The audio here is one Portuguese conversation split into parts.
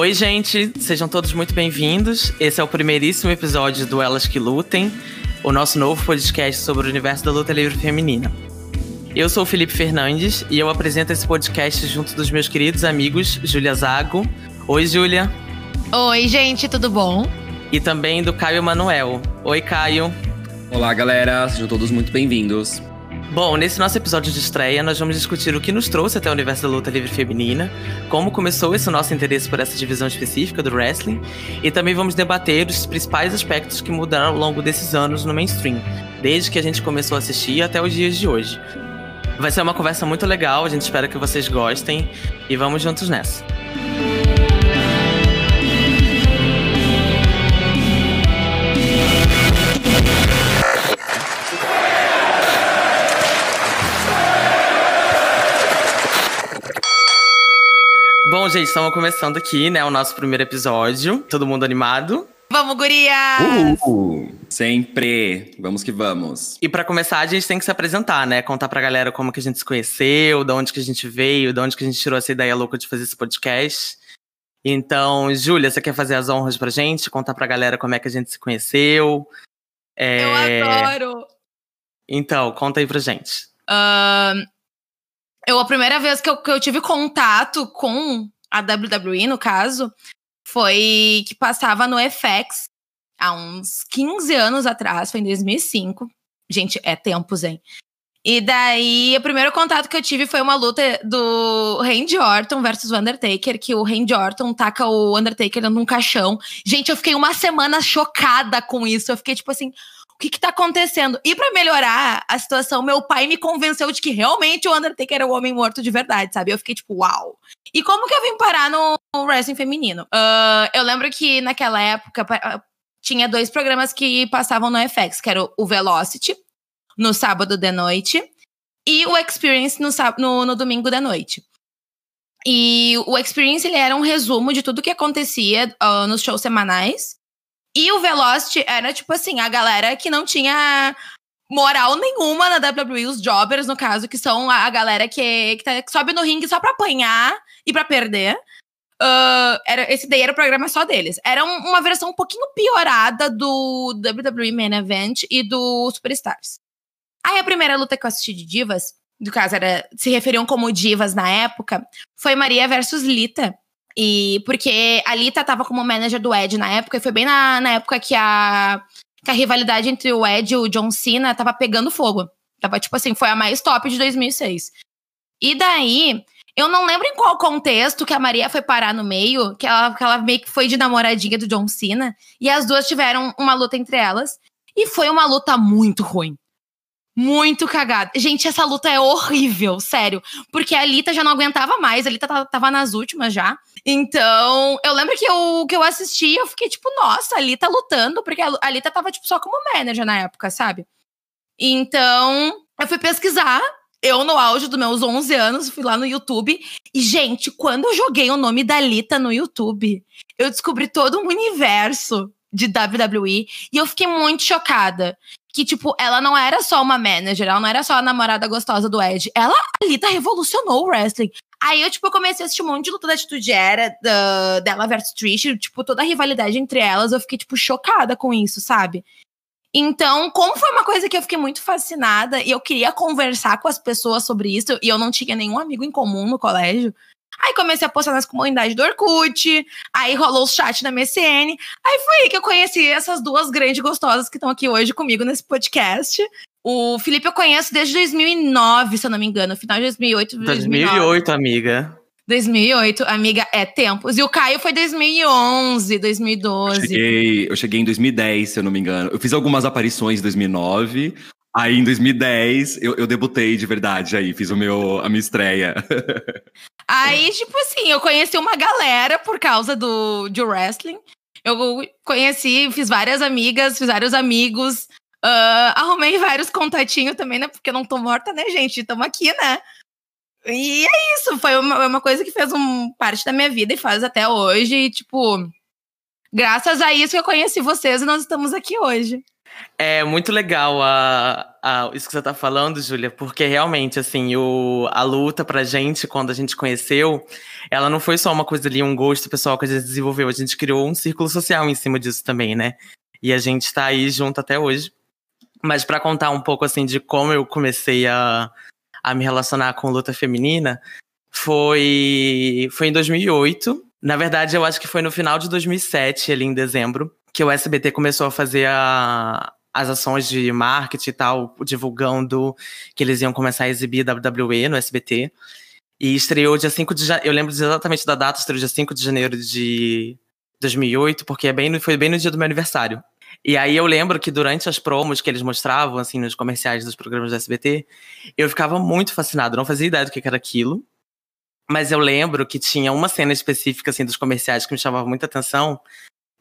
Oi, gente, sejam todos muito bem-vindos. Esse é o primeiríssimo episódio do Elas que Lutem, o nosso novo podcast sobre o universo da luta livre feminina. Eu sou o Felipe Fernandes e eu apresento esse podcast junto dos meus queridos amigos Júlia Zago. Oi, Júlia. Oi, gente, tudo bom? E também do Caio Manuel. Oi, Caio. Olá, galera, sejam todos muito bem-vindos. Bom, nesse nosso episódio de estreia, nós vamos discutir o que nos trouxe até o universo da luta livre feminina, como começou esse nosso interesse por essa divisão específica do wrestling, e também vamos debater os principais aspectos que mudaram ao longo desses anos no mainstream, desde que a gente começou a assistir até os dias de hoje. Vai ser uma conversa muito legal, a gente espera que vocês gostem, e vamos juntos nessa. Gente, estamos começando aqui, né, o nosso primeiro episódio. Todo mundo animado? Vamos, gurias! Uhul. Sempre! Vamos que vamos. E para começar, a gente tem que se apresentar, né? Contar pra galera como que a gente se conheceu, de onde que a gente veio, de onde que a gente tirou essa ideia louca de fazer esse podcast. Então, Júlia, você quer fazer as honras pra gente? Contar pra galera como é que a gente se conheceu? É... Eu adoro! Então, conta aí pra gente. Uh, eu, a primeira vez que eu, que eu tive contato com a WWE, no caso, foi que passava no FX há uns 15 anos atrás, foi em 2005. Gente, é tempos, hein? E daí, o primeiro contato que eu tive foi uma luta do Randy Orton versus o Undertaker, que o Randy Orton taca o Undertaker num caixão. Gente, eu fiquei uma semana chocada com isso. Eu fiquei tipo assim, que que tá acontecendo? E para melhorar a situação, meu pai me convenceu de que realmente o Undertaker era o homem morto de verdade, sabe? Eu fiquei tipo, uau. E como que eu vim parar no, wrestling feminino? Uh, eu lembro que naquela época tinha dois programas que passavam no FX, que era o Velocity, no sábado de noite, e o Experience no, no, no domingo de noite. E o Experience ele era um resumo de tudo que acontecia uh, nos shows semanais. E o Velocity era, tipo assim, a galera que não tinha moral nenhuma na WWE, os jobbers, no caso, que são a, galera que, que, tá, que sobe no ringue só pra apanhar e pra perder. Uh, era, esse daí era o programa só deles. Era um, uma versão um pouquinho piorada do WWE Main Event e do Superstars. Aí a primeira luta que eu assisti de divas, no caso era, se referiam como divas na época, foi Maria versus Lita. E porque a Lita tava como manager do Ed na época, e foi bem na, na época que a, que a rivalidade entre o Ed e o John Cena tava pegando fogo. Tava, tipo assim, foi a mais top de 2006. E daí, eu não lembro em qual contexto que a Maria foi parar no meio, que ela, que ela meio que foi de namoradinha do John Cena, e as duas tiveram uma luta entre elas. E foi uma luta muito ruim muito cagada. Gente, essa luta é horrível, sério. Porque a Lita já não aguentava mais, a Lita tava nas últimas já. Então, eu lembro que eu, que eu assisti, eu fiquei tipo, nossa, a Lita lutando, porque a Lita tava tipo só como manager na época, sabe? Então, eu fui pesquisar. Eu, no auge dos meus 11 anos, fui lá no YouTube. E, gente, quando eu joguei o nome da Lita no YouTube, eu descobri todo um universo de WWE. E eu fiquei muito chocada que, tipo, ela não era só uma manager, ela não era só a namorada gostosa do Ed. Ela, ali, tá revolucionou o wrestling. Aí eu, tipo, comecei a assistir um monte de luta da Atitude Era, da, dela versus Trish, tipo, toda a rivalidade entre elas, eu fiquei, tipo, chocada com isso, sabe? Então, como foi uma coisa que eu fiquei muito fascinada e eu queria conversar com as pessoas sobre isso, e eu não tinha nenhum amigo em comum no colégio, Aí comecei a postar nas comunidades do Orkut, aí rolou o chat na MSN. Aí foi aí que eu conheci essas duas grandes gostosas que estão aqui hoje comigo nesse podcast. O Felipe eu conheço desde 2009, se eu não me engano, final de 2008. 2008, 2009. amiga. 2008, amiga, é tempos. E o Caio foi 2011, 2012. Eu cheguei, eu cheguei em 2010, se eu não me engano. Eu fiz algumas aparições em 2009. Aí em 2010 eu, eu debutei de verdade aí, fiz o meu, a minha estreia. Aí, tipo assim, eu conheci uma galera por causa do de wrestling. Eu conheci, fiz várias amigas, fiz vários amigos. Uh, arrumei vários contatinhos também, né? Porque eu não tô morta, né, gente? Estamos aqui, né? E é isso, foi uma, uma coisa que fez um, parte da minha vida e faz até hoje. E, tipo, graças a isso que eu conheci vocês e nós estamos aqui hoje. É muito legal a, a, isso que você tá falando, Júlia, porque realmente, assim, o, a luta pra gente, quando a gente conheceu, ela não foi só uma coisa ali, um gosto pessoal que a gente desenvolveu, a gente criou um círculo social em cima disso também, né? E a gente tá aí junto até hoje. Mas para contar um pouco, assim, de como eu comecei a, a me relacionar com luta feminina, foi, foi em 2008. Na verdade, eu acho que foi no final de 2007, ali em dezembro, que o SBT começou a fazer a, as ações de marketing e tal, divulgando que eles iam começar a exibir WWE no SBT. E estreou dia 5 de janeiro. Eu lembro exatamente da data, estreou dia 5 de janeiro de 2008, porque é bem, foi bem no dia do meu aniversário. E aí eu lembro que durante as promos que eles mostravam, assim, nos comerciais dos programas do SBT, eu ficava muito fascinado, não fazia ideia do que era aquilo. Mas eu lembro que tinha uma cena específica, assim, dos comerciais que me chamava muita atenção,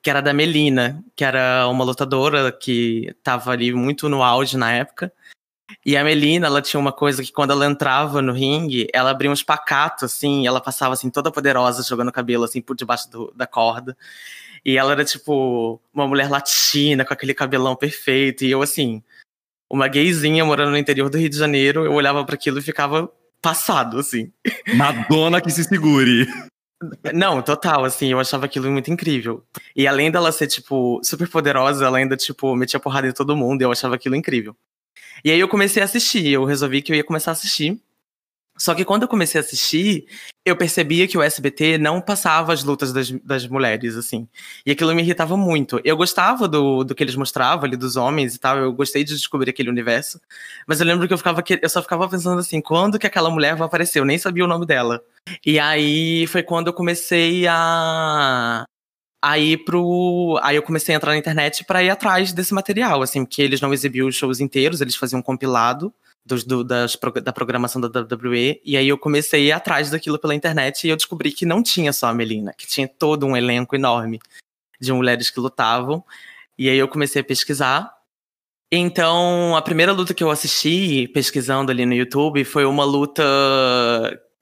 que era da Melina, que era uma lutadora que tava ali muito no auge na época. E a Melina, ela tinha uma coisa que quando ela entrava no ringue, ela abria uns pacatos, assim, ela passava, assim, toda poderosa, jogando cabelo, assim, por debaixo do, da corda. E ela era, tipo, uma mulher latina, com aquele cabelão perfeito. E eu, assim, uma gayzinha morando no interior do Rio de Janeiro, eu olhava para aquilo e ficava passado, assim. Madonna que se segure. Não, total, assim, eu achava aquilo muito incrível. E além dela ser, tipo, super poderosa, ela ainda, tipo, metia porrada em todo mundo, eu achava aquilo incrível. E aí eu comecei a assistir, eu resolvi que eu ia começar a assistir. Só que quando eu comecei a assistir, eu percebia que o SBT não passava as lutas das, das mulheres, assim. E aquilo me irritava muito. Eu gostava do, do que eles mostravam ali, dos homens e tal, eu gostei de descobrir aquele universo. Mas eu lembro que eu, ficava, eu só ficava pensando assim, quando que aquela mulher vai aparecer? Eu nem sabia o nome dela. E aí foi quando eu comecei a, aí pro aí eu comecei a entrar na internet para ir atrás desse material assim porque eles não exibiam os shows inteiros eles faziam um compilado dos, do, das, da programação da WWE, e aí eu comecei a ir atrás daquilo pela internet e eu descobri que não tinha só a Melina, que tinha todo um elenco enorme de mulheres que lutavam. E aí eu comecei a pesquisar. Então, a primeira luta que eu assisti, pesquisando ali no YouTube, foi uma luta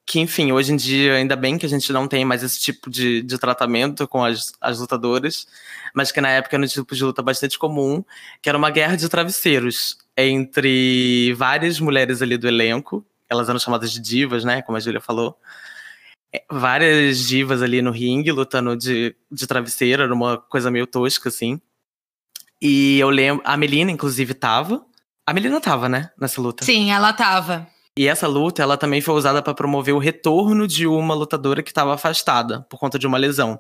que, enfim, hoje em dia, ainda bem que a gente não tem mais esse tipo de, de tratamento com as, as lutadoras, mas que na época era um tipo de luta bastante comum, que era uma guerra de travesseiros entre várias mulheres ali do elenco, elas eram chamadas de divas, né, como a Julia falou, é, várias divas ali no ringue lutando de, de travesseiro, era uma coisa meio tosca, assim. E eu lembro, a Melina, inclusive, tava. A Melina tava, né, nessa luta? Sim, ela tava. E essa luta, ela também foi usada para promover o retorno de uma lutadora que estava afastada por conta de uma lesão,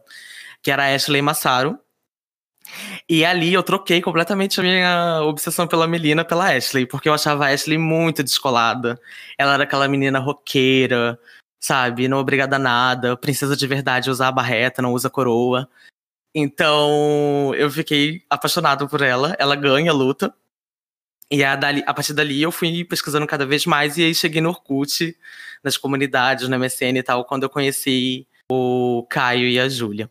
que era a Ashley Massaro. E ali eu troquei completamente a minha obsessão pela Melina pela Ashley, porque eu achava a Ashley muito descolada. Ela era aquela menina roqueira, sabe? Não obrigada a nada, princesa de verdade, usa a barreta, não usa coroa. Então eu fiquei apaixonado por ela. Ela ganha a luta. E a, dali, a partir dali eu fui pesquisando cada vez mais e aí cheguei no Orkut, nas comunidades, no MSN e tal, quando eu conheci o Caio e a Júlia.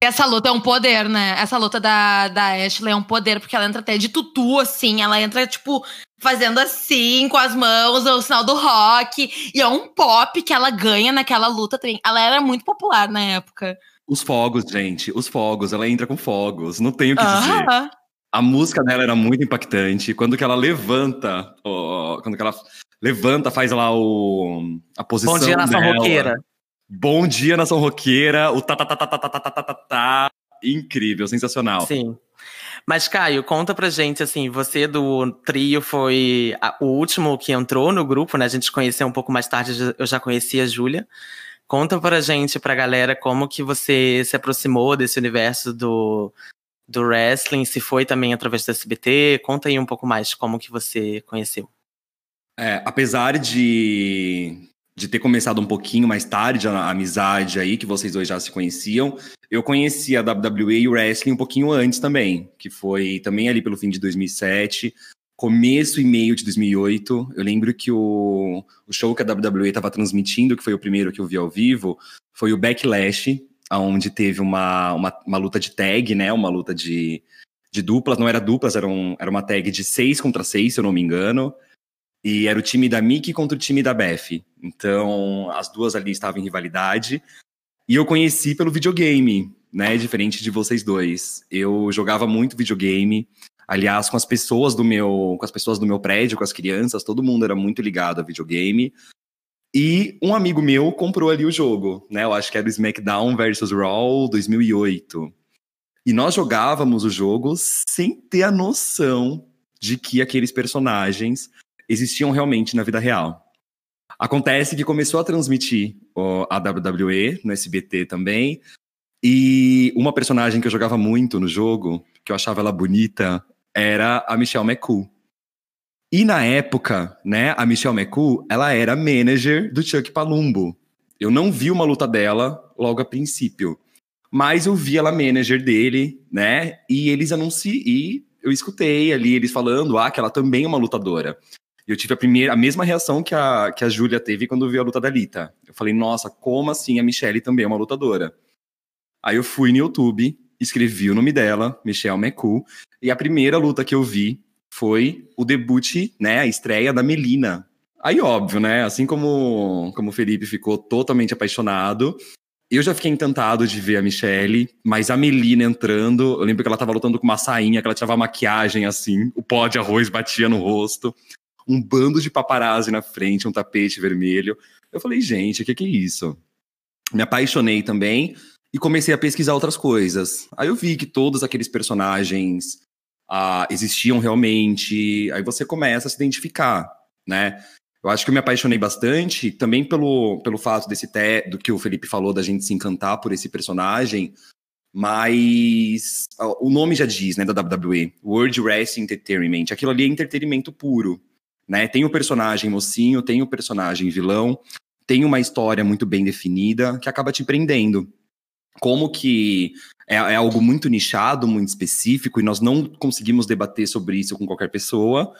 Essa luta é um poder, né? Essa luta da, da Ashley é um poder, porque ela entra até de tutu, assim. Ela entra, tipo, fazendo assim, com as mãos, o sinal do rock. E é um pop que ela ganha naquela luta também. Ela era muito popular na época. Os fogos, gente. Os fogos. Ela entra com fogos. Não tenho o que uh -huh. dizer. A música dela era muito impactante. Quando que ela levanta, ó, quando que ela levanta, faz lá o a posição Bom dia, dela. roqueira. Bom dia, nação roqueira. O tá tá tá tá tá tá tá tá tá tá incrível, sensacional. Sim. Mas Caio, conta pra gente assim, você do trio foi a, o último que entrou no grupo, né? A gente conheceu um pouco mais tarde, eu já conhecia a Júlia. Conta pra gente, pra galera, como que você se aproximou desse universo do, do wrestling, se foi também através do SBT. Conta aí um pouco mais como que você conheceu. É, apesar de, de ter começado um pouquinho mais tarde a, amizade aí, que vocês dois já se conheciam, eu conheci a WWE e o wrestling um pouquinho antes também, que foi também ali pelo fim de 2007, começo e meio de 2008. Eu lembro que o, o show que a WWE estava transmitindo, que foi o primeiro que eu vi ao vivo, foi o Backlash, onde teve uma, uma, uma, luta de tag, né? Uma luta de, de duplas, não era duplas, era, um, era uma tag de seis contra seis, se eu não me engano. E era o time da Mickey contra o time da Beth. Então, as duas ali estavam em rivalidade. E eu conheci pelo videogame. né? Diferente de vocês dois. Eu jogava muito videogame. Aliás, com as pessoas do meu, com as pessoas do meu prédio, com as crianças, todo mundo era muito ligado a videogame. E um amigo meu comprou ali o jogo, né? Eu acho que era o SmackDown vs Raw 2008. E nós jogávamos o jogo sem ter a noção de que aqueles personagens existiam realmente na vida real. Acontece que começou a transmitir ó, a WWE no SBT também. E uma personagem que eu jogava muito no jogo, que eu achava ela bonita, era a Michelle McCool. E na época, né, a Michelle McCool, ela era manager do Chuck Palumbo. Eu não vi uma luta dela logo a princípio, mas eu vi ela manager dele, né? E eles anunciam e eu escutei ali eles falando ah, que ela também é uma lutadora. E eu tive a primeira, a mesma reação que a, que a Júlia teve quando viu a luta da Lita. Eu falei, nossa, como assim a Michelle também é uma lutadora? Aí eu fui no YouTube, escrevi o nome dela, Michelle McCool, e a primeira luta que eu vi foi o debut, né, a estreia da Melina. Aí, óbvio, né, assim como, como o Felipe ficou totalmente apaixonado, eu já fiquei encantado de ver a Michelle, mas a Melina entrando, eu lembro que ela tava lutando com uma sainha, que ela tirava maquiagem assim, o pó de arroz batia no rosto, um bando de paparazzi na frente, um tapete vermelho. Eu falei, gente, o que, que é isso? Me apaixonei também e comecei a pesquisar outras coisas. Aí eu vi que todos aqueles personagens ah, existiam realmente, aí você começa a se identificar, né? Eu acho que eu me apaixonei bastante também pelo, pelo fato desse té, do que o Felipe falou, da gente se encantar por esse personagem, mas o nome já diz, né, da WWE, World Wrestling Entertainment, aquilo ali é entretenimento puro, né? Tem o personagem mocinho, tem o personagem vilão, tem uma história muito bem definida que acaba te prendendo. Como que é, é algo muito nichado, muito específico, e nós não conseguimos debater sobre isso com qualquer pessoa,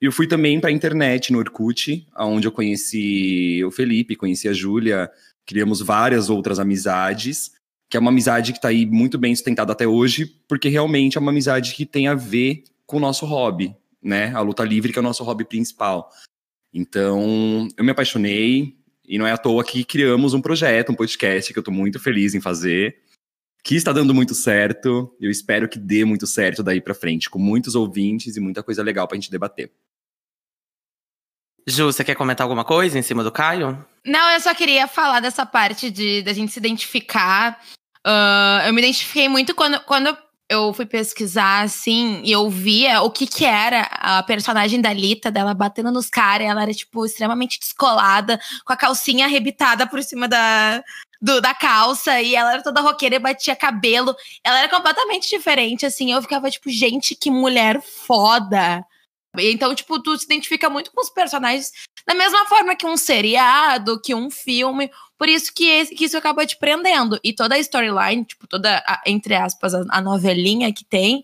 e eu fui também para a internet, no Orkut, onde eu conheci o Felipe, conheci a Júlia, criamos várias outras amizades, que é uma amizade que está aí muito bem sustentada até hoje, porque realmente é uma amizade que tem a ver com o nosso hobby, né? A luta livre, que é o nosso hobby principal. Então, eu me apaixonei, e não é à toa que criamos um projeto, um podcast, que eu estou muito feliz em fazer que está dando muito certo. Eu espero que dê muito certo daí para frente, com muitos ouvintes e muita coisa legal para a gente debater. Ju, você quer comentar alguma coisa em cima do Caio? Não, eu só queria falar dessa parte de da gente se identificar. Uh, eu me identifiquei muito quando, quando eu fui pesquisar, assim, e eu via o que que era a personagem da Lita, dela batendo nos caras. Ela era, tipo, extremamente descolada, com a calcinha arrebitada por cima da, do, da calça, e ela era toda roqueira e batia cabelo. Ela era completamente diferente, assim. Eu ficava, tipo, gente, que mulher foda. Então, tipo, tu se identifica muito com os personagens da mesma forma que um seriado, que um filme. Por isso que, esse, que isso acaba te prendendo. E toda a storyline, tipo, toda, a, entre aspas, a, a, novelinha que tem,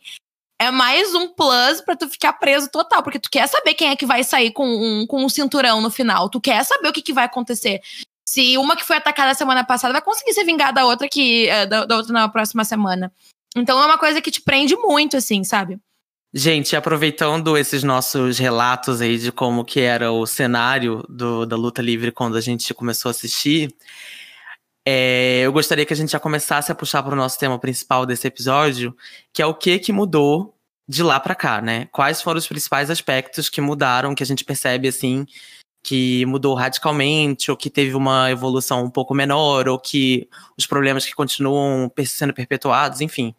é mais um plus pra tu ficar preso total. Porque tu quer saber quem é que vai sair com um, com um cinturão no final. Tu quer saber o que, que vai acontecer. Se uma que foi atacada semana passada vai conseguir ser vingada da outra que eh, da, da outra na próxima semana. Então é uma coisa que te prende muito, assim, sabe? Gente, aproveitando esses nossos relatos aí de como que era o cenário do, da luta livre quando a gente começou a assistir, é, eu gostaria que a gente já começasse a puxar para o nosso tema principal desse episódio, que é o que que mudou de lá para cá, né? Quais foram os principais aspectos que mudaram, que a gente percebe assim que mudou radicalmente, ou que teve uma evolução um pouco menor, ou que os problemas que continuam sendo perpetuados, enfim.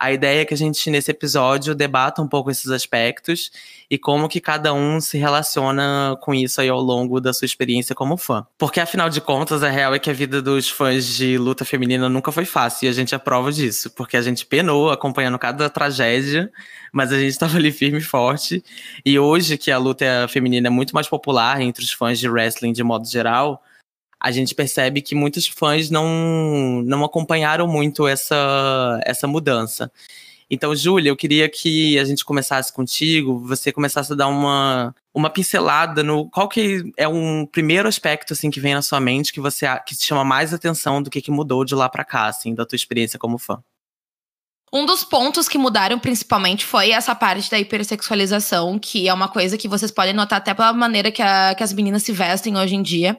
A ideia é que a gente, nesse episódio, debata um pouco esses aspectos e como que cada um se relaciona com isso aí ao longo da sua experiência como fã. Porque, afinal de contas, a real é que a vida dos fãs de luta feminina nunca foi fácil e a gente é prova disso, porque a gente penou acompanhando cada tragédia, mas a gente estava ali firme e forte. E hoje, que a luta feminina é muito mais popular entre os fãs de wrestling de modo geral, a gente percebe que muitos fãs não, não acompanharam muito essa, essa mudança. Então, Júlia, eu queria que a gente começasse contigo, você começasse a dar uma, uma pincelada no qual que é um primeiro aspecto assim que vem na sua mente que você que te chama mais atenção do que, que mudou de lá para cá, assim, da tua experiência como fã. Um dos pontos que mudaram principalmente foi essa parte da hipersexualização, que é uma coisa que vocês podem notar até pela maneira que, a, que as meninas se vestem hoje em dia.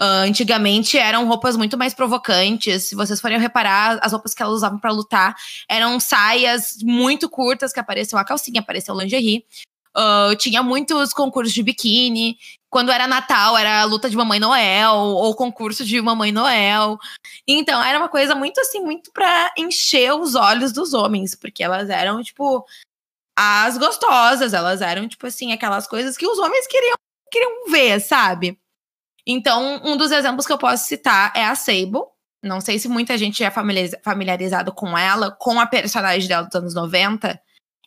Uh, antigamente eram roupas muito mais provocantes. Se vocês forem reparar, as roupas que elas usavam para lutar eram saias muito curtas, que apareceu a calcinha, apareceu o lingerie. Uh, tinha muitos concursos de biquíni. Quando era Natal, era luta de Mamãe Noel, ou concurso de Mamãe Noel. Então, era uma coisa muito assim, muito pra encher os olhos dos homens, porque elas eram, tipo, as gostosas, elas eram, tipo assim, aquelas coisas que os homens queriam, queriam ver, sabe? Então, um dos exemplos que eu posso citar é a Sable. Não sei se muita gente é familiarizado com ela, com a personagem dela dos anos 90.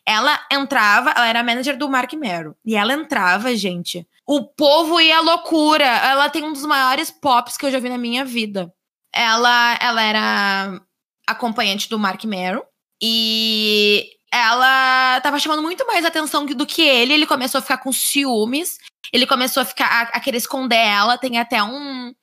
Ela entrava, ela era manager do Mark Merrow. E ela entrava, gente. O povo ia à loucura. Ela tem um dos maiores pops que eu já vi na minha vida. Ela, ela era acompanhante do Mark Merrow. E ela tava chamando muito mais atenção do que ele. Ele começou a ficar com ciúmes. Ele começou a ficar a, a querer esconder ela. Tem até um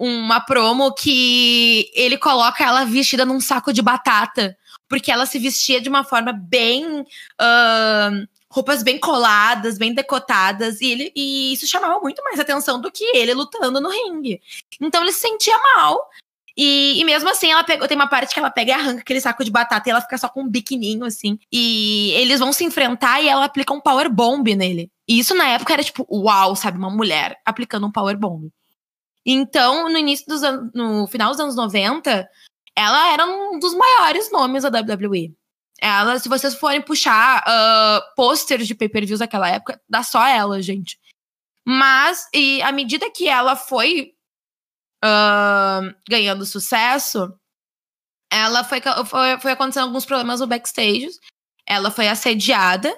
uma promo que ele coloca ela vestida num saco de batata, porque ela se vestia de uma forma bem uh, roupas bem coladas, bem decotadas, e, ele, e isso chamava muito mais atenção do que ele lutando no ringue. Então ele se sentia mal. E, e, mesmo assim, ela pegou. Tem uma parte que ela pega e arranca aquele saco de batata e ela fica só com um biquininho, assim. E eles vão se enfrentar e ela aplica um power bomb nele. E isso na época era tipo, uau, sabe? Uma mulher aplicando um power bomb. Então, no início dos anos, no final dos anos 90, ela era um dos maiores nomes da WWE. Ela, se vocês forem puxar uh, posters de pay-per-views daquela época, dá só ela, gente. Mas, e à medida que ela foi uh, ganhando sucesso, ela foi, foi, foi acontecendo alguns problemas no backstage. Ela foi assediada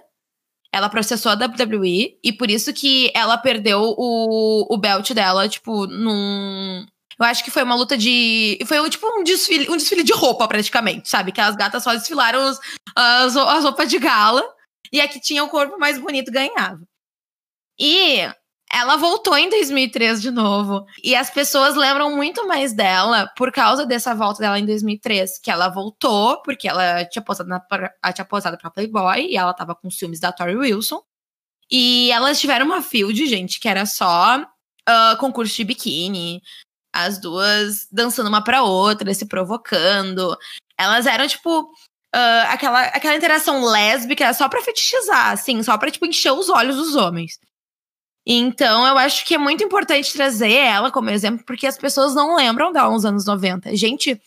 ela processou a WWE e por isso que ela perdeu o, o belt dela, tipo, num. Eu acho que foi uma luta de. Foi tipo um desfile, um desfile de roupa, praticamente, sabe? Que as gatas só desfilaram os, as, as roupas de gala e a que tinha o corpo mais bonito ganhava. E ela voltou em 2003 de novo. E as pessoas lembram muito mais dela por causa dessa volta dela em 2003. Que ela voltou, porque ela tinha posado, na, ela tinha posado pra Playboy e ela tava com ciúmes da Tori Wilson. E elas tiveram uma field, gente, que era só uh, concurso de biquíni. As duas dançando uma pra outra, se provocando. Elas eram, tipo, uh, aquela, aquela interação lésbica só pra fetichizar, assim, só pra, tipo, encher os olhos dos homens. Então, eu acho que é muito importante trazer ela como exemplo, porque as pessoas não lembram dela nos anos 90. Gente,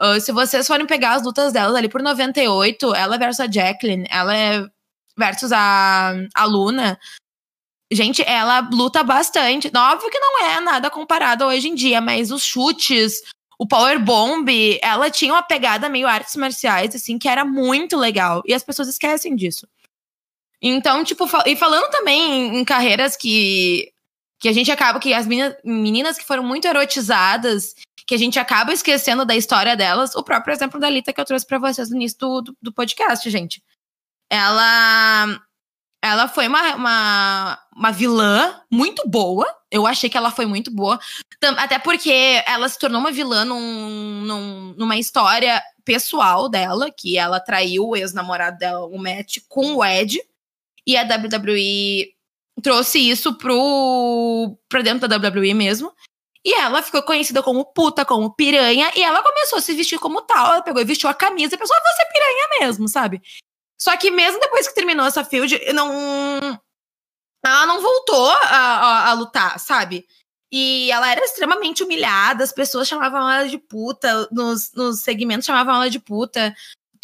uh, se vocês forem pegar as lutas dela ali por 98, ela versus a Jacqueline, ela é versus a, a Luna. Gente, ela luta bastante. Óbvio que não é nada comparado hoje em dia, mas os chutes, o power bomb, ela tinha uma pegada meio artes marciais, assim, que era muito legal. E as pessoas esquecem disso. Então, tipo, e falando também em carreiras que, que a gente acaba, que as meninas, que foram muito erotizadas, que a gente acaba esquecendo da história delas, o próprio exemplo da Lita que eu trouxe para vocês no início do, do, do, podcast, gente. Ela. Ela foi uma, uma, uma vilã muito boa. Eu achei que ela foi muito boa. Até porque ela se tornou uma vilã num, num, numa história pessoal dela, que ela traiu o ex-namorado dela, o Matt, com o Ed. E a WWE trouxe isso pro, pra dentro da WWE mesmo. E ela ficou conhecida como puta, como piranha, e ela começou a se vestir como tal. Ela pegou e vestiu a camisa e pensou, ah, você é piranha mesmo, sabe? Só que mesmo depois que terminou essa field, não. Ela não voltou a, a, a lutar, sabe? E ela era extremamente humilhada, as pessoas chamavam ela de puta, nos, nos segmentos chamavam ela de puta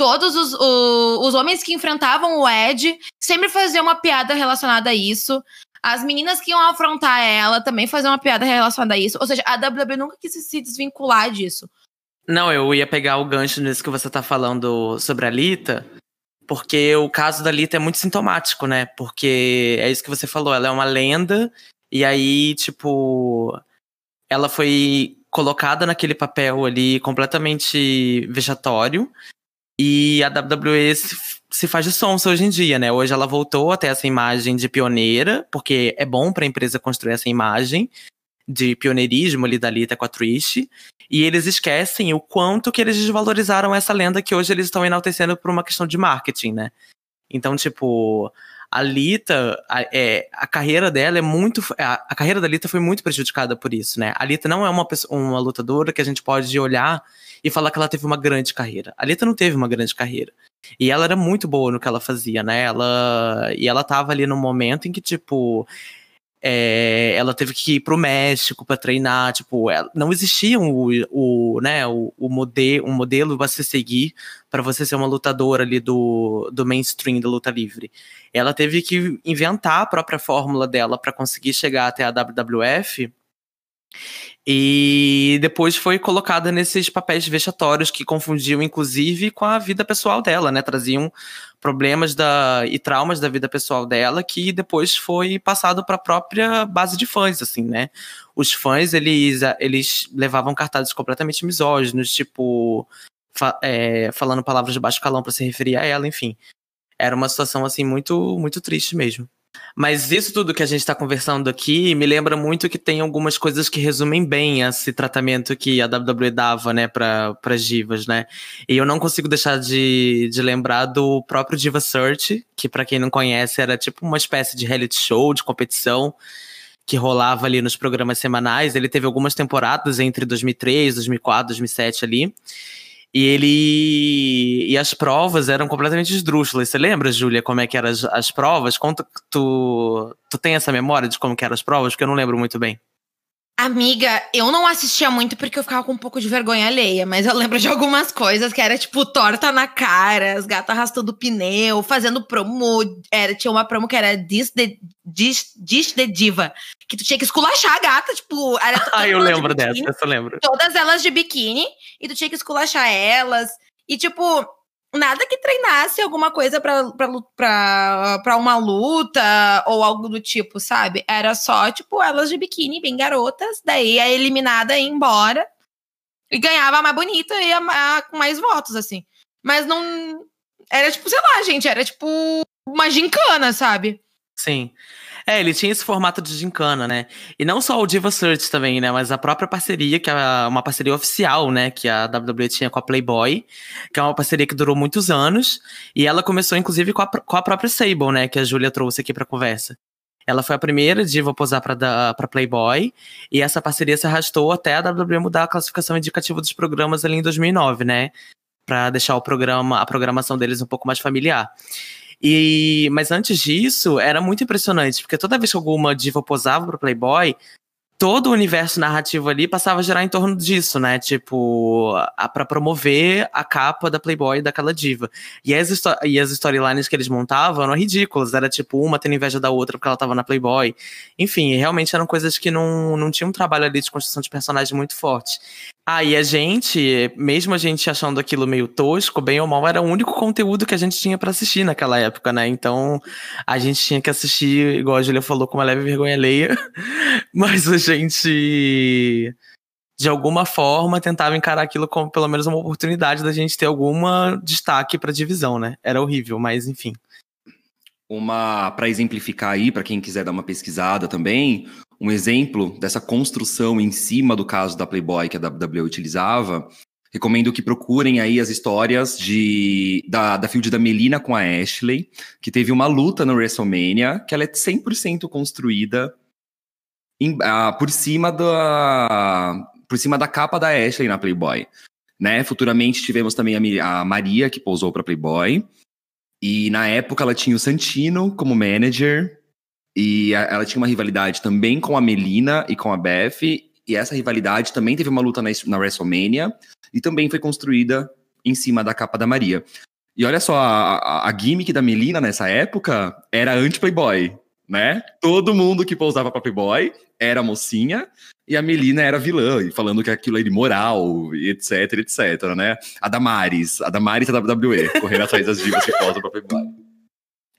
todos os, o, os homens que enfrentavam o Ed sempre faziam uma piada relacionada a isso. As meninas que iam afrontar ela também faziam uma piada relacionada a isso. Ou seja, a WWE nunca quis se desvincular disso. Não, eu ia pegar o gancho nisso que você tá falando sobre a Lita, porque o caso da Lita é muito sintomático, né? Porque é isso que você falou, ela é uma lenda, e aí, tipo, ela foi colocada naquele papel ali completamente vexatório, e a WWE se faz de sonsa hoje em dia, né? Hoje ela voltou até essa imagem de pioneira, porque é bom para a empresa construir essa imagem de pioneirismo ali da Lita com a Trish. E eles esquecem o quanto que eles desvalorizaram essa lenda que hoje eles estão enaltecendo por uma questão de marketing, né? Então, tipo, a Lita, a, é, a carreira dela é muito. A, a, carreira da Lita foi muito prejudicada por isso, né? A Lita não é uma, uma lutadora que a gente pode olhar e falar que ela teve uma grande carreira. A Lita não teve uma grande carreira. E ela era muito boa no que ela fazia, né? Ela, e ela tava ali num momento em que, tipo, é, ela teve que ir pro México para treinar, tipo, ela, não existia o, o, né, o, o modelo, um modelo para se seguir para você ser uma lutadora ali do, do mainstream da luta livre. Ela teve que inventar a própria fórmula dela para conseguir chegar até a WWF e depois foi colocada nesses papéis vexatórios que confundiam, inclusive, com a vida pessoal dela, né? Traziam problemas da, e traumas da vida pessoal dela que depois foi passado para a própria base de fãs, assim, né? Os fãs, eles, eles levavam cartazes completamente misóginos, tipo, fa é, falando palavras de baixo calão para se referir a ela, enfim. Era uma situação, assim, muito, muito triste mesmo. Mas isso tudo que a gente está conversando aqui me lembra muito que tem algumas coisas que resumem bem esse tratamento que a WWE dava, né, para as divas, né? E eu não consigo deixar de, de lembrar do próprio Diva Search, que para quem não conhece era tipo uma espécie de reality show, de competição que rolava ali nos programas semanais. Ele teve algumas temporadas entre 2003, 2004, 2007 ali. E ele. E as provas eram completamente esdrúxulas. Você lembra, Júlia, como é que eram as, as provas? Conta tu, tu tem essa memória de como que eram as provas? Porque eu não lembro muito bem. Amiga, eu não assistia muito porque eu ficava com um pouco de vergonha alheia, mas eu lembro de algumas coisas que era tipo torta na cara, as gatas arrastando pneu, fazendo promo. Era, tinha uma promo que era Dish the, Dish, Dish the Diva, que tu tinha que esculachar a gata, tipo. Era ah, eu lembro de dessa, eu lembro. Todas elas de biquíni, e tu tinha que esculachar elas. E tipo, nada que treinasse alguma coisa pra, pra, pra, pra uma luta ou algo do tipo, sabe? Era só, tipo, elas de biquíni, bem garotas, daí a eliminada ia embora e ganhava a mais bonita e a, a, com mais votos, assim. Mas não. Era tipo, sei lá, gente, era tipo uma gincana, sabe? Sim. É, ele tinha esse formato de gincana, né? E não só o Diva Search também, né? Mas a própria parceria, que é uma parceria oficial, né? Que a WWE tinha com a Playboy, que é uma parceria que durou muitos anos. E ela começou, inclusive, com a, com a própria Sable, né? Que a Julia trouxe aqui pra conversa. Ela foi a primeira diva a posar pra Playboy. E essa parceria se arrastou até a WWE mudar a classificação indicativa dos programas ali em 2009, né? Pra deixar o programa, a programação deles um pouco mais familiar. E, mas antes disso, era muito impressionante, porque toda vez que alguma diva posava pro Playboy, todo o universo narrativo ali passava a girar em torno disso, né? Tipo, para promover a capa da Playboy daquela diva. E as, e as storylines que eles montavam eram ridículas. Era tipo uma tendo inveja da outra porque ela tava na Playboy. Enfim, realmente eram coisas que não, não tinham um trabalho ali de construção de personagem muito forte. Ah, e a gente, mesmo a gente achando aquilo meio tosco, bem ou mal, era o único conteúdo que a gente tinha para assistir naquela época, né? Então, a gente tinha que assistir, igual a Julia falou, com uma leve vergonha alheia, mas a gente, de alguma forma, tentava encarar aquilo como pelo menos uma oportunidade da gente ter alguma destaque pra divisão, né? Era horrível, mas enfim. Uma, para exemplificar aí, para quem quiser dar uma pesquisada também, um exemplo dessa construção em cima do caso da Playboy que a WWE utilizava, recomendo que procurem aí as histórias de, da, da field da Melina com a Ashley, que teve uma luta no WrestleMania, que ela é 100% construída em, uh, por cima da por cima da capa da Ashley na Playboy. Né? Futuramente tivemos também a, a Maria, que pousou para Playboy. E na época ela tinha o Santino como manager, e a, ela tinha uma rivalidade também com a Melina e com a Beth. E essa rivalidade também teve uma luta na, na WrestleMania. E também foi construída em cima da capa da Maria. E olha só, a, a, a gimmick da Melina nessa época era anti-Playboy, né? Todo mundo que pousava pra Playboy era mocinha e a Melina era vilã, e falando que aquilo era imoral, etc, etc, né? A Damares, a Damares da WWE, correndo atrás das divas que posam pra Playboy.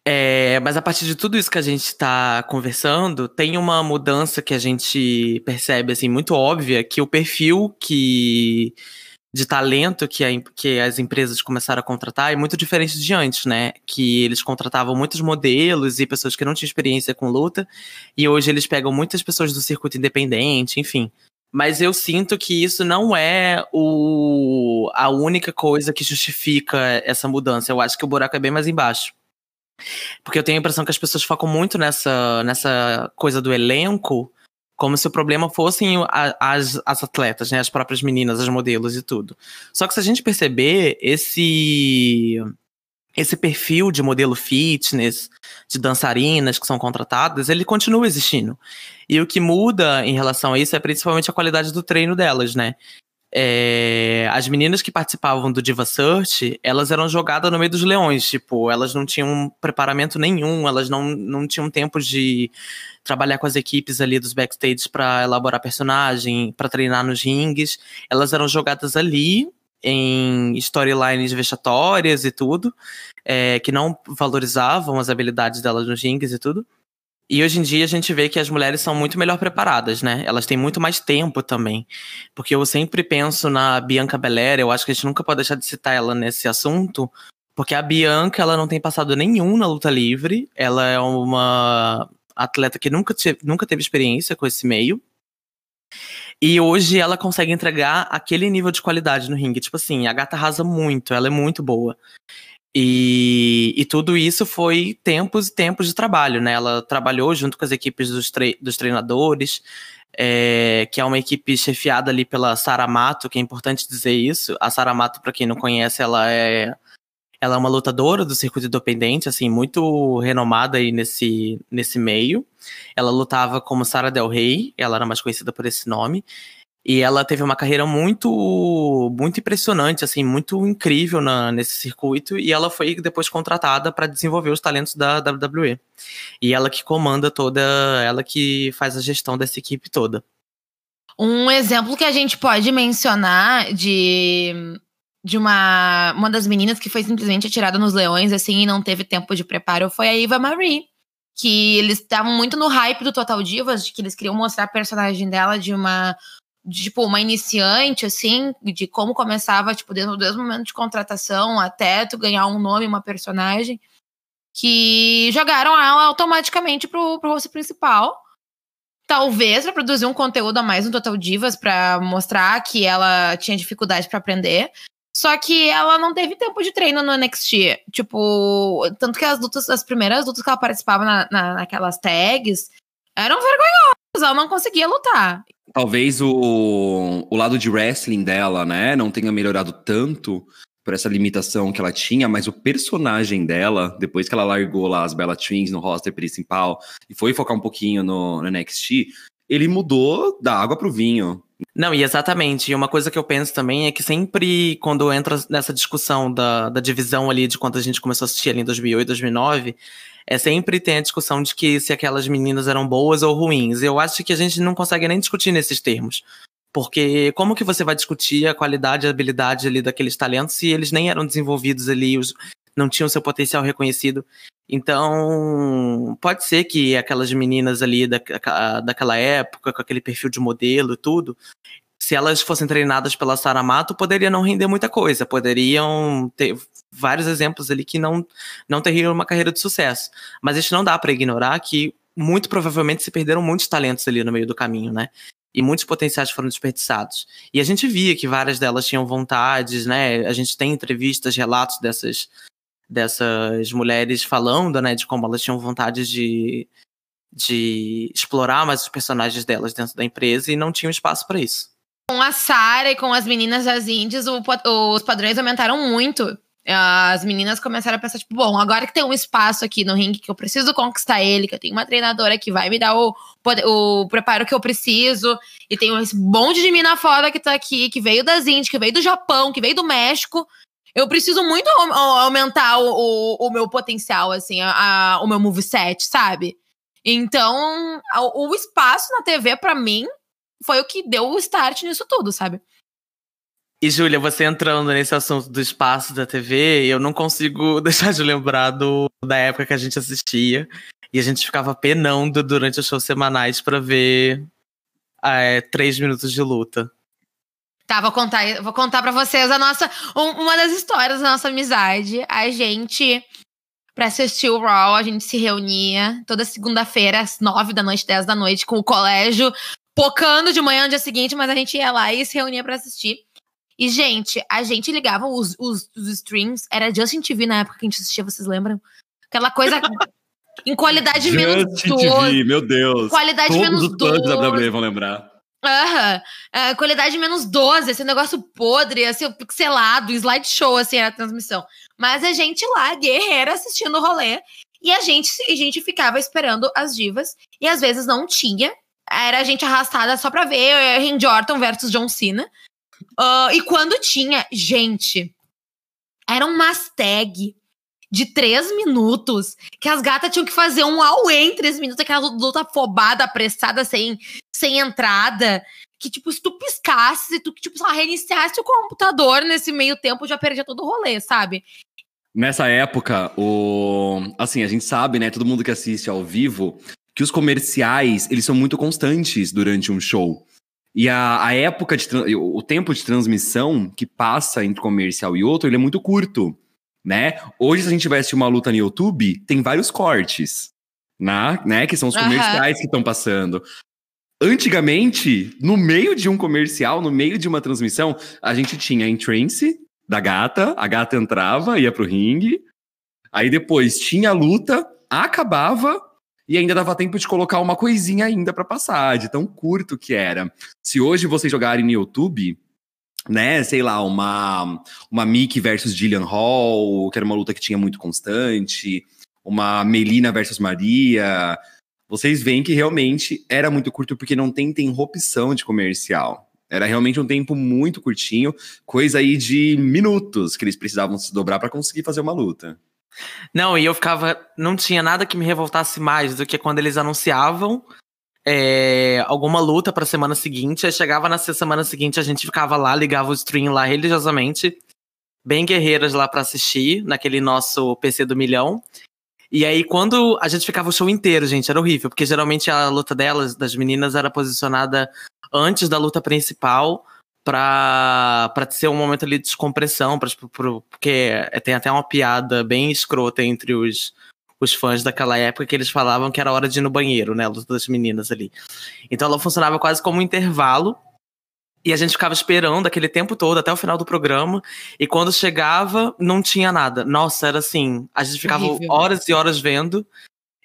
É, mas a partir de tudo isso que a gente está conversando, tem uma mudança que a gente percebe assim muito óbvia que o perfil que de talento que, a, que as empresas começaram a contratar é muito diferente de antes, né? Que eles contratavam muitos modelos e pessoas que não tinham experiência com luta, e hoje eles pegam muitas pessoas do circuito independente, enfim. Mas eu sinto que isso não é o, a única coisa que justifica essa mudança. Eu acho que o buraco é bem mais embaixo. Porque eu tenho a impressão que as pessoas focam muito nessa, nessa coisa do elenco, como se o problema fossem as, as atletas, né? As próprias meninas, as modelos e tudo. Só que se a gente perceber, esse esse perfil de modelo fitness, de dançarinas que são contratadas, ele continua existindo. E o que muda em relação a isso é principalmente a qualidade do treino delas, né? É, as meninas que participavam do Diva Search, elas eram jogadas no meio dos leões, tipo, elas não tinham preparamento nenhum, elas não, não tinham tempo de trabalhar com as equipes ali dos backstage para elaborar personagem, para treinar nos rings, elas eram jogadas ali em storylines vexatórias e tudo, é, que não valorizavam as habilidades delas nos rings e tudo. E hoje em dia a gente vê que as mulheres são muito melhor preparadas, né? Elas têm muito mais tempo também. Porque eu sempre penso na Bianca Belair, eu acho que a gente nunca pode deixar de citar ela nesse assunto, porque a Bianca, ela não tem passado nenhum na luta livre, ela é uma atleta que nunca, nunca teve experiência com esse meio. E hoje ela consegue entregar aquele nível de qualidade no ringue. Tipo assim, a gata arrasa muito, ela é muito boa. E, e tudo isso foi tempos e tempos de trabalho, né? Ela trabalhou junto com as equipes dos, tre dos treinadores, é, que é uma equipe chefiada ali pela Sara Mato, que é importante dizer isso. A Sara Mato, para quem não conhece, ela é ela é uma lutadora do circuito independente, assim, muito renomada aí nesse, nesse meio. Ela lutava como Sara Del Rey, ela era mais conhecida por esse nome. E ela teve uma carreira muito muito impressionante, assim, muito incrível na, nesse circuito. E ela foi depois contratada para desenvolver os talentos da WWE. E ela que comanda toda, ela que faz a gestão dessa equipe toda. Um exemplo que a gente pode mencionar de de uma, uma das meninas que foi simplesmente atirada nos leões, assim, e não teve tempo de preparo, foi a Eva Marie. Que eles estavam muito no hype do Total Divas, de que eles queriam mostrar a personagem dela de uma. Tipo, uma iniciante, assim, de como começava, tipo, desde, desde o momento de contratação até tu ganhar um nome, uma personagem. Que jogaram ela automaticamente pro, pro rosto principal talvez para produzir um conteúdo a mais no Total Divas para mostrar que ela tinha dificuldade para aprender, só que ela não teve tempo de treino no NXT. Tipo, tanto que as lutas, as primeiras lutas que ela participava na, na, naquelas tags eram vergonhosas, ela não conseguia lutar. Talvez o, o lado de wrestling dela, né, não tenha melhorado tanto por essa limitação que ela tinha, mas o personagem dela, depois que ela largou lá as Bella Twins no roster principal e foi focar um pouquinho no, no NXT, ele mudou da água pro vinho. Não, e exatamente. E uma coisa que eu penso também é que sempre quando entra nessa discussão da, da divisão ali de quando a gente começou a assistir ali em 2008, 2009, é sempre tem a discussão de que se aquelas meninas eram boas ou ruins. Eu acho que a gente não consegue nem discutir nesses termos. Porque como que você vai discutir a qualidade e a habilidade ali daqueles talentos se eles nem eram desenvolvidos ali, os, não tinham seu potencial reconhecido? Então, pode ser que aquelas meninas ali da, daquela época, com aquele perfil de modelo e tudo, se elas fossem treinadas pela Saramato, poderia não render muita coisa. Poderiam ter vários exemplos ali que não, não teriam uma carreira de sucesso. Mas isso não dá para ignorar que muito provavelmente se perderam muitos talentos ali no meio do caminho, né? E muitos potenciais foram desperdiçados. E a gente via que várias delas tinham vontades, né? A gente tem entrevistas, relatos dessas, dessas mulheres falando, né, de como elas tinham vontade de, de explorar mais os personagens delas dentro da empresa e não tinham espaço para isso. Com a Sarah e com as meninas das Índias, o, os padrões aumentaram muito. As meninas começaram a pensar, tipo, bom, agora que tem um espaço aqui no ringue que eu preciso conquistar ele, que eu tenho uma treinadora que vai me dar o, o preparo que eu preciso, e tem esse monte de mina foda que tá aqui, que veio das Índias, que veio do Japão, que veio do México, eu preciso muito aumentar o, o, o meu potencial, assim, a, a, o meu moveset, sabe? Então, o, o espaço na TV, para mim, foi o que deu o start nisso tudo, sabe? E, Júlia, você entrando nesse assunto do espaço da TV, eu não consigo deixar de lembrar do, da época que a gente assistia e a gente ficava penando durante os shows semanais para ver é, três minutos de luta. Tá, vou contar, vou contar para vocês a nossa uma das histórias da nossa amizade. A gente para assistir o Raw, a gente se reunia toda segunda-feira às nove da noite, dez da noite, com o colégio pocando de manhã no dia seguinte, mas a gente ia lá e se reunia para assistir. E, gente, a gente ligava os, os, os streams, era Justin TV na época que a gente assistia, vocês lembram? Aquela coisa em qualidade Just menos TV, 12. meu Deus. Qualidade Todos menos os fãs da 12. WWE vão lembrar. Aham. É, qualidade menos 12, esse negócio podre, assim, pixelado, slideshow, assim, era a transmissão. Mas a gente lá, guerreira, assistindo o rolê. E a gente, a gente ficava esperando as divas. E às vezes não tinha. Era a gente arrastada só pra ver Randy Orton versus John Cena. Ah, e quando tinha, gente, era umas tag de três minutos que as gatas tinham que fazer um away em três minutos, aquela luta afobada, apressada, sem, sem entrada. Que, tipo, se tu piscasse, se tu, tipo, lá, reiniciasse o computador nesse meio tempo, já perdia todo o rolê, sabe? Nessa época, o assim, a gente sabe, né, todo mundo que assiste ao vivo, que os comerciais, eles são muito constantes durante um show. E a, a época de o tempo de transmissão que passa entre comercial e outro, ele é muito curto, né? Hoje se a gente assistir uma luta no YouTube, tem vários cortes, na, né, que são os comerciais que estão passando. Antigamente, no meio de um comercial, no meio de uma transmissão, a gente tinha a entrance da gata, a gata entrava, ia pro ringue, aí depois tinha a luta, acabava e ainda dava tempo de colocar uma coisinha ainda pra passar, de tão curto que era. Se hoje vocês jogarem no YouTube, né, sei lá, uma uma Mickey versus Gillian Hall, que era uma luta que tinha muito constante, uma Melina versus Maria, vocês veem que realmente era muito curto porque não tem interrupção de comercial. Era realmente um tempo muito curtinho, coisa aí de minutos que eles precisavam se dobrar pra conseguir fazer uma luta. Não, e eu ficava. Não tinha nada que me revoltasse mais do que quando eles anunciavam é, alguma luta pra semana seguinte. Aí chegava na semana seguinte, a gente ficava lá, ligava o stream lá religiosamente, bem guerreiras lá pra assistir, naquele nosso PC do milhão. E aí, quando a gente ficava o show inteiro, gente, era horrível, porque geralmente a luta delas, das meninas, era posicionada antes da luta principal pra, pra ser um momento ali de descompressão, pra, tipo, pro- porque tem até uma piada bem escrota entre os, os fãs daquela época que eles falavam que era hora de ir no banheiro, né? A luta das meninas ali. Então ela funcionava quase como um intervalo. E a gente ficava esperando aquele tempo todo, até o final do programa. E quando chegava, não tinha nada. Nossa, era assim. A gente ficava Horrível. horas e horas vendo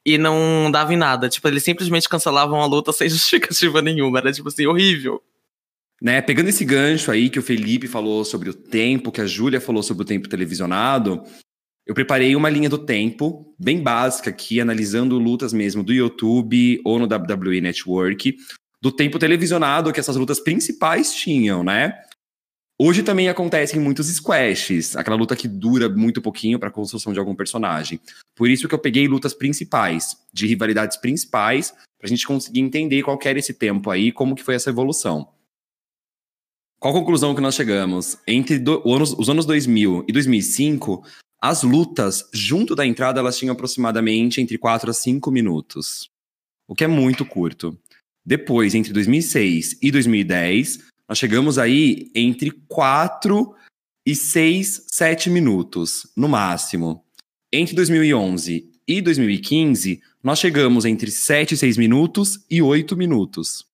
e não dava em nada. Tipo, eles simplesmente cancelavam a luta sem justificativa nenhuma. Era, tipo assim, horrível. Né, pegando esse gancho aí que o Felipe falou sobre o tempo, que a Júlia falou sobre o tempo televisionado, eu preparei uma linha do tempo, bem básica aqui, analisando lutas mesmo do YouTube ou no WWE Network, do tempo televisionado que essas lutas principais tinham, né? Hoje também acontecem muitos squashes, aquela luta que dura muito pouquinho para a construção de algum personagem. Por isso que eu peguei lutas principais, de rivalidades principais, pra gente conseguir entender qual era esse tempo aí, como que foi essa evolução. Qual a conclusão que nós chegamos? Entre do- anos- os anos 2000 e 2005, as lutas, junto da entrada, elas tinham aproximadamente entre 4 a 5 minutos, o que é muito curto. Depois, entre 2006 e 2010, nós chegamos aí entre 4 e 6, 7 minutos, no máximo. Entre 2011 e 2015, nós chegamos entre 7 e 6 minutos e 8 minutos.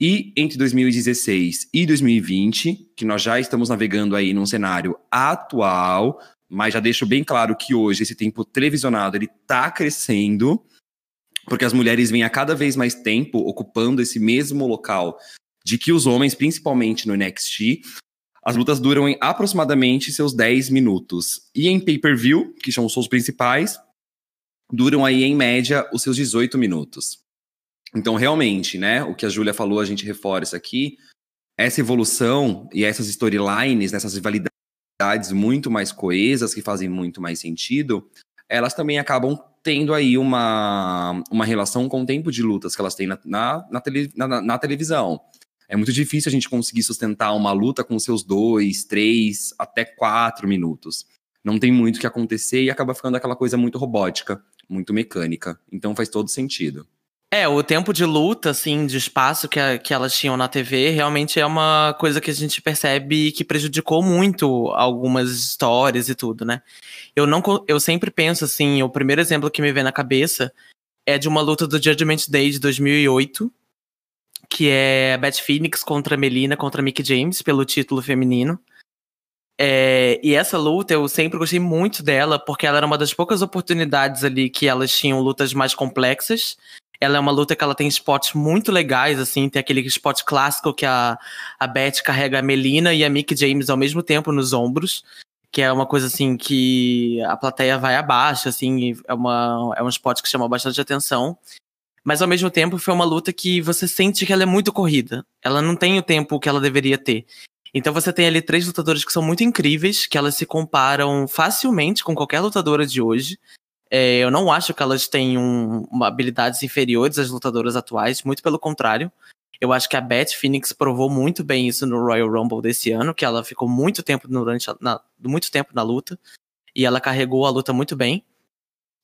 E entre 2016 e 2020, que nós já estamos navegando aí num cenário atual, mas já deixo bem claro que hoje esse tempo televisionado ele tá crescendo, porque as mulheres vêm a cada vez mais tempo ocupando esse mesmo local de que os homens, principalmente no NXT, as lutas duram em aproximadamente seus 10 minutos. E em pay-per-view, que são os shows principais, duram aí em média os seus 18 minutos. Então, realmente, né, o que a Júlia falou, a gente reforça aqui, essa evolução e essas storylines, essas rivalidades muito mais coesas, que fazem muito mais sentido, elas também acabam tendo aí uma, uma relação com o tempo de lutas que elas têm na, na, na, tele- na- na televisão. É muito difícil a gente conseguir sustentar uma luta com seus dois, três, até quatro minutos. Não tem muito o que acontecer e acaba ficando aquela coisa muito robótica, muito mecânica. Então faz todo sentido. É, o tempo de luta, assim, de espaço que, a- que elas tinham na TV, realmente é uma coisa que a gente percebe que prejudicou muito algumas histórias e tudo, né? Eu não, eu sempre penso assim, o primeiro exemplo que me vem na cabeça é de uma luta do Judgment Day de 2008, que é Beth Phoenix contra Melina contra Mickey James pelo título feminino. É, e essa luta eu sempre gostei muito dela, porque ela era uma das poucas oportunidades ali que elas tinham lutas mais complexas. Ela é uma luta que ela tem spots muito legais, assim, tem aquele spot clássico que a, a Beth carrega a Melina e a Mick James ao mesmo tempo nos ombros, que é uma coisa assim que a plateia vai abaixo, assim, é, uma, é um spot que chama bastante atenção. Mas ao mesmo tempo foi uma luta que você sente que ela é muito corrida. Ela não tem o tempo que ela deveria ter. Então você tem ali três lutadoras que são muito incríveis, que elas se comparam facilmente com qualquer lutadora de hoje. É, eu não acho que elas tenham habilidades inferiores às lutadoras atuais, muito pelo contrário. Eu acho que a Beth Phoenix provou muito bem isso no Royal Rumble desse ano, que ela ficou muito tempo durante a, na, muito tempo na luta e ela carregou a luta muito bem.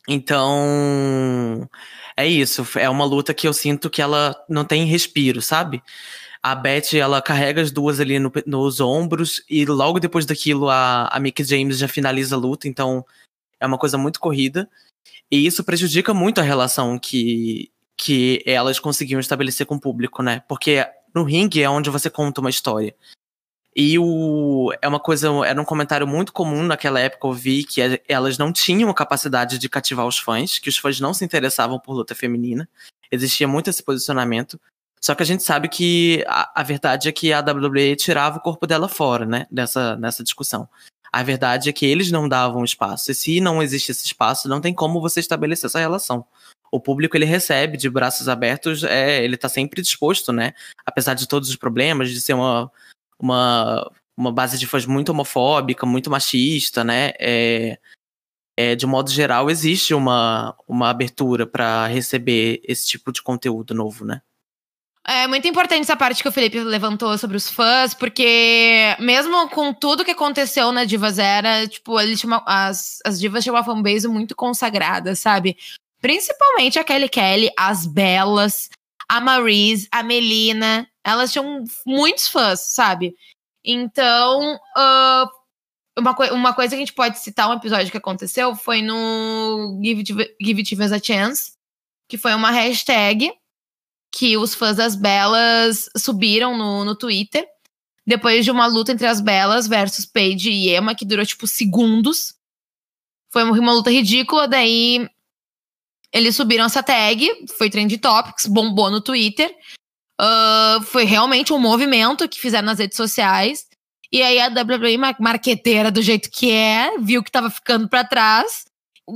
Então, é isso. É uma luta que eu sinto que ela não tem respiro, sabe? A Beth, ela carrega as duas ali no, nos ombros e logo depois daquilo a, a Mickey James já finaliza a luta, então é uma coisa muito corrida. E isso prejudica muito a relação que, que elas conseguiam estabelecer com o público, né? Porque no ringue é onde você conta uma história. E o, é uma coisa, era um comentário muito comum naquela época, eu vi que elas não tinham a capacidade de cativar os fãs, que os fãs não se interessavam por luta feminina. Existia muito esse posicionamento. Só que a gente sabe que a, a verdade é que a WWE tirava o corpo dela fora, né? Dessa, nessa discussão. A verdade é que eles não davam espaço. E se não existe esse espaço, não tem como você estabelecer essa relação. O público ele recebe de braços abertos, é, ele tá sempre disposto, né? Apesar de todos os problemas, de ser uma, uma, uma base de fãs muito homofóbica, muito machista, né? É, é, de modo geral, existe uma, uma abertura para receber esse tipo de conteúdo novo, né? É muito importante essa parte que o Felipe levantou sobre os fãs, porque mesmo com tudo que aconteceu na Divas Era, tipo, as, as divas tinham uma fanbase muito consagrada, sabe? Principalmente a Kelly Kelly, as Belas, a Maryse, a Melina, elas tinham muitos fãs, sabe? Então, uh, uma, co uma coisa que a gente pode citar, um episódio que aconteceu, foi no Give, Give Divas a Chance, que foi uma hashtag que os fãs das Belas subiram no, no Twitter. Depois de uma luta entre as Belas versus Paige e Emma, que durou, tipo, segundos. Foi uma luta ridícula, daí eles subiram essa tag, foi Trend Topics, bombou no Twitter. Uh, foi realmente um movimento que fizeram nas redes sociais. E aí a WWE, marqueteira do jeito que é, viu que tava ficando para trás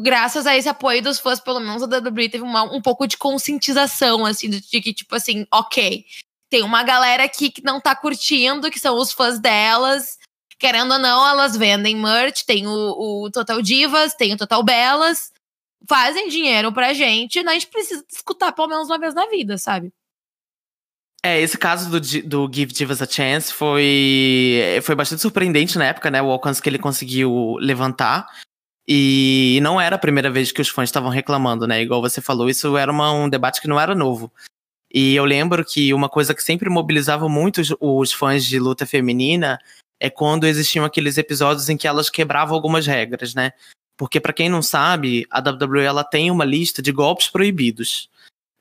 graças a esse apoio dos fãs, pelo menos a WWE teve uma, um pouco de conscientização, assim, de, que, tipo assim, ok, tem uma galera aqui que não tá curtindo, que são os fãs delas. Querendo ou não, elas vendem merch, tem o, o Total Divas, tem o Total Belas, fazem dinheiro pra gente, e a gente precisa escutar pelo menos uma vez na vida, sabe? É, esse caso do, do Give Divas a Chance foi, foi bastante surpreendente na época, né? O alcance que ele conseguiu levantar. E não era a primeira vez que os fãs estavam reclamando, né? Igual você falou, isso era uma, um debate que não era novo. E eu lembro que uma coisa que sempre mobilizava muito os, os fãs de luta feminina é quando existiam aqueles episódios em que elas quebravam algumas regras, né? Porque para quem não sabe, a WWE ela tem uma lista de golpes proibidos.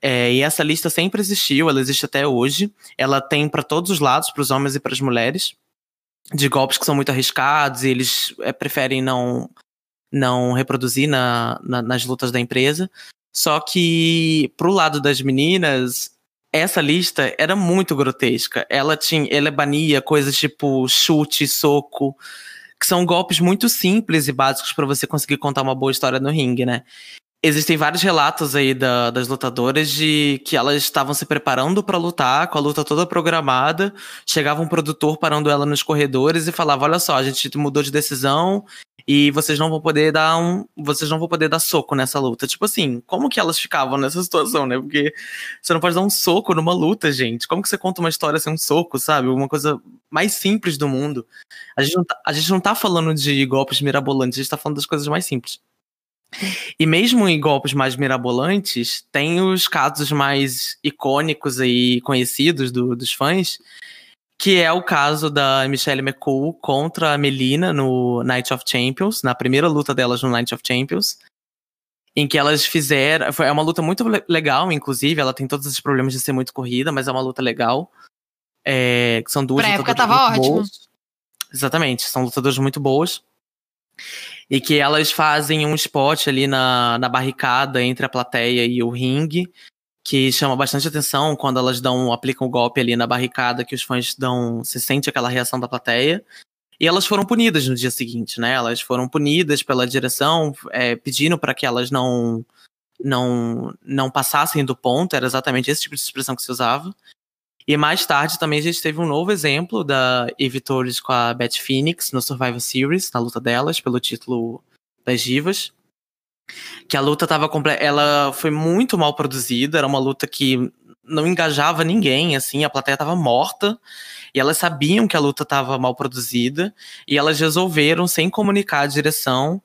É, e essa lista sempre existiu, ela existe até hoje. Ela tem para todos os lados, para os homens e para as mulheres, de golpes que são muito arriscados e eles é, preferem não não reproduzir na, na, nas lutas da empresa. Só que pro lado das meninas, essa lista era muito grotesca. Ela tinha, ela bania coisas tipo chute, soco, que são golpes muito simples e básicos para você conseguir contar uma boa história no ringue, né? Existem vários relatos aí da, das lutadoras de que elas estavam se preparando para lutar, com a luta toda programada. Chegava um produtor parando ela nos corredores e falava: Olha só, a gente mudou de decisão e vocês não vão poder dar um. Vocês não vão poder dar soco nessa luta. Tipo assim, como que elas ficavam nessa situação, né? Porque você não pode dar um soco numa luta, gente. Como que você conta uma história sem um soco, sabe? Uma coisa mais simples do mundo. A gente não tá, a gente não tá falando de golpes mirabolantes, a gente tá falando das coisas mais simples. E mesmo em golpes mais mirabolantes, tem os casos mais icônicos e conhecidos do, dos fãs, que é o caso da Michelle McCool contra a Melina no Night of Champions, na primeira luta delas no Night of Champions, em que elas fizeram. Foi, é uma luta muito legal, inclusive, ela tem todos esses problemas de ser muito corrida, mas é uma luta legal. É, são duas pra época tava ótimo. Boas. Exatamente, são lutadoras muito boas. E que elas fazem um spot ali na, na barricada entre a plateia e o ringue, que chama bastante atenção quando elas dão, aplicam o golpe ali na barricada, que os fãs dão, se sente aquela reação da plateia. E elas foram punidas no dia seguinte, né? Elas foram punidas pela direção, é, pedindo para que elas não, não, não passassem do ponto, era exatamente esse tipo de expressão que se usava. E mais tarde também a gente teve um novo exemplo da Eve Torres com a Beth Phoenix no Survivor Series, na luta delas, pelo título das divas. Que a luta tava. Ela foi muito mal produzida, era uma luta que não engajava ninguém, assim, a plateia tava morta. E elas sabiam que a luta estava mal produzida e elas resolveram, sem comunicar a direção,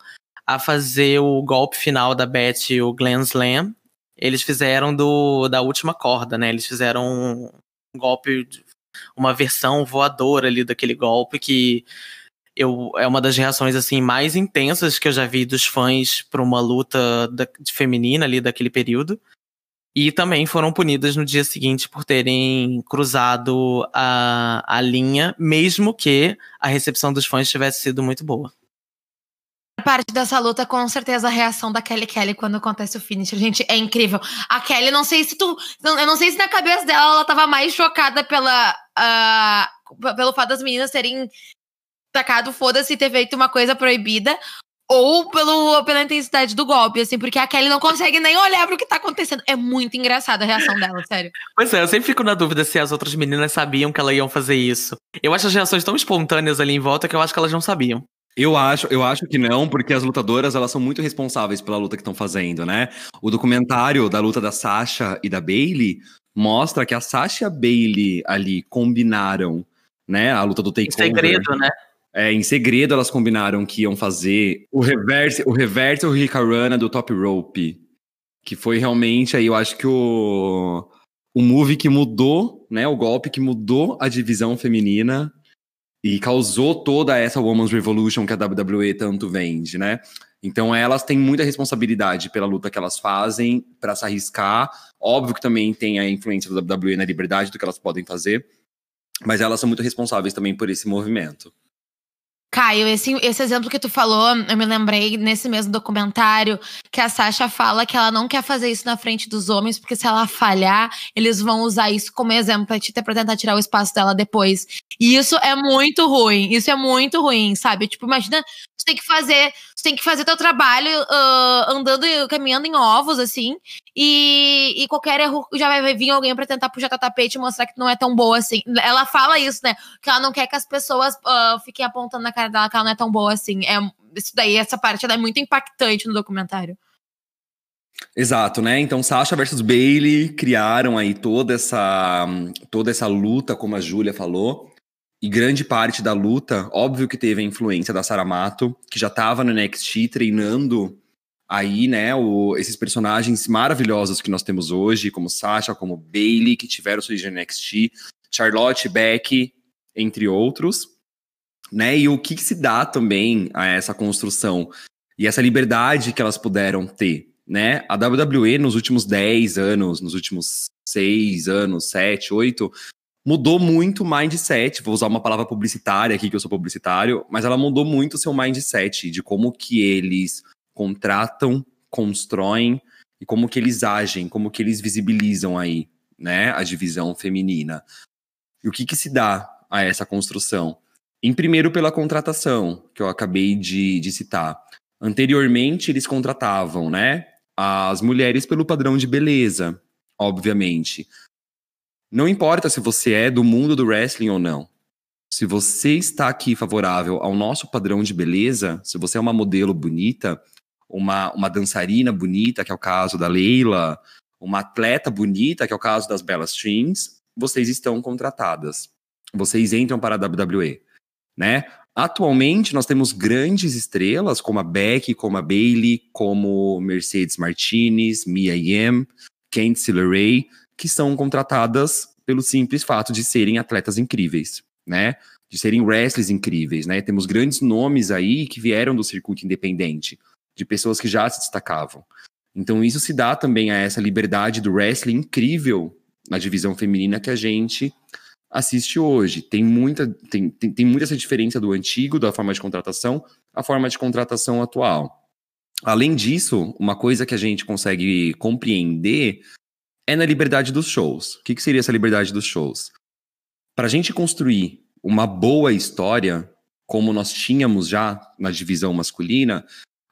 a fazer o golpe final da Beth e o Glenn Slam. Eles fizeram do da última corda, né? Eles fizeram um golpe, uma versão voadora ali daquele golpe que eu, é uma das reações assim mais intensas que eu já vi dos fãs para uma luta da, feminina ali daquele período. E também foram punidas no dia seguinte por terem cruzado a, a linha, mesmo que a recepção dos fãs tivesse sido muito boa. Parte dessa luta, com certeza, a reação da Kelly Kelly quando acontece o finish. Gente, é incrível. A Kelly, não sei se tu. Eu não sei se na cabeça dela ela tava mais chocada pela, uh, pelo fato das meninas terem tacado foda-se e ter feito uma coisa proibida, ou pelo, pela intensidade do golpe, assim, porque a Kelly não consegue nem olhar pro que tá acontecendo. É muito engraçada a reação dela, sério. Pois é, eu sempre fico na dúvida se as outras meninas sabiam que elas iam fazer isso. Eu acho as reações tão espontâneas ali em volta que eu acho que elas não sabiam. Eu acho, eu acho que não, porque as lutadoras elas são muito responsáveis pela luta que estão fazendo, né? O documentário da luta da Sasha e da Bailey mostra que a Sasha e a Bailey ali combinaram, né, a luta do takeover. Em segredo, né? É, em segredo, elas combinaram que iam fazer o reverse, o reverse o Hikarana do Top Rope. Que foi realmente aí, eu acho que o, o move que mudou, né? O golpe que mudou a divisão feminina e causou toda essa Women's Revolution que a WWE tanto vende, né? Então elas têm muita responsabilidade pela luta que elas fazem, para se arriscar. Óbvio que também tem a influência da WWE na liberdade do que elas podem fazer, mas elas são muito responsáveis também por esse movimento. Caio, esse, esse exemplo que tu falou, eu me lembrei nesse mesmo documentário que a Sasha fala que ela não quer fazer isso na frente dos homens, porque se ela falhar, eles vão usar isso como exemplo pra, te, pra tentar tirar o espaço dela depois. E isso é muito ruim. Isso é muito ruim, sabe? Tipo, imagina, tu tem que fazer, tu tem que fazer teu trabalho uh, andando, caminhando em ovos, assim, e, e qualquer erro já vai vir alguém para tentar puxar teu tapete e mostrar que não é tão boa assim. Ela fala isso, né? Que ela não quer que as pessoas uh, fiquem apontando na cara dela que ela não é tão boa assim. É, isso daí, essa parte é muito impactante no documentário. Exato, né? Então Sasha versus Bailey criaram aí toda essa toda essa luta, como a Júlia falou. E grande parte da luta, óbvio que teve a influência da Saramato, que já estava no NXT treinando aí, né, o, esses personagens maravilhosos que nós temos hoje, como Sasha, como Bailey, que tiveram sua origem no NXT, Charlotte, Becky, entre outros, né? E o que, que se dá também a essa construção e essa liberdade que elas puderam ter, né? A WWE nos últimos 10 anos, nos últimos 6 anos, 7, 8, mudou muito o mindset. Vou usar uma palavra publicitária aqui, que eu sou publicitário, mas ela mudou muito o seu mindset de como que eles contratam, constroem e como que eles agem, como que eles visibilizam aí, né, a divisão feminina. E o que que se dá a essa construção? Em primeiro pela contratação, que eu acabei de, de citar. Anteriormente eles contratavam, né, as mulheres pelo padrão de beleza, obviamente. Não importa se você é do mundo do wrestling ou não. Se você está aqui favorável ao nosso padrão de beleza, se você é uma modelo bonita, uma, uma dançarina bonita, que é o caso da Leila, uma atleta bonita, que é o caso das Bella Strings, vocês estão contratadas. Vocês entram para a WWE, né? Atualmente nós temos grandes estrelas como a Becky, como a Bailey, como Mercedes Martinez, Mia Yim, Candice LeRae, que são contratadas pelo simples fato de serem atletas incríveis, né? De serem wrestlers incríveis, né? Temos grandes nomes aí que vieram do circuito independente, de pessoas que já se destacavam. Então isso se dá também a essa liberdade do wrestling incrível na divisão feminina que a gente assiste hoje. Tem muita, tem, tem, tem muita essa diferença do antigo, da forma de contratação, a forma de contratação atual. Além disso, uma coisa que a gente consegue compreender é na liberdade dos shows. O que, que seria essa liberdade dos shows? Para a gente construir uma boa história, como nós tínhamos já na divisão masculina,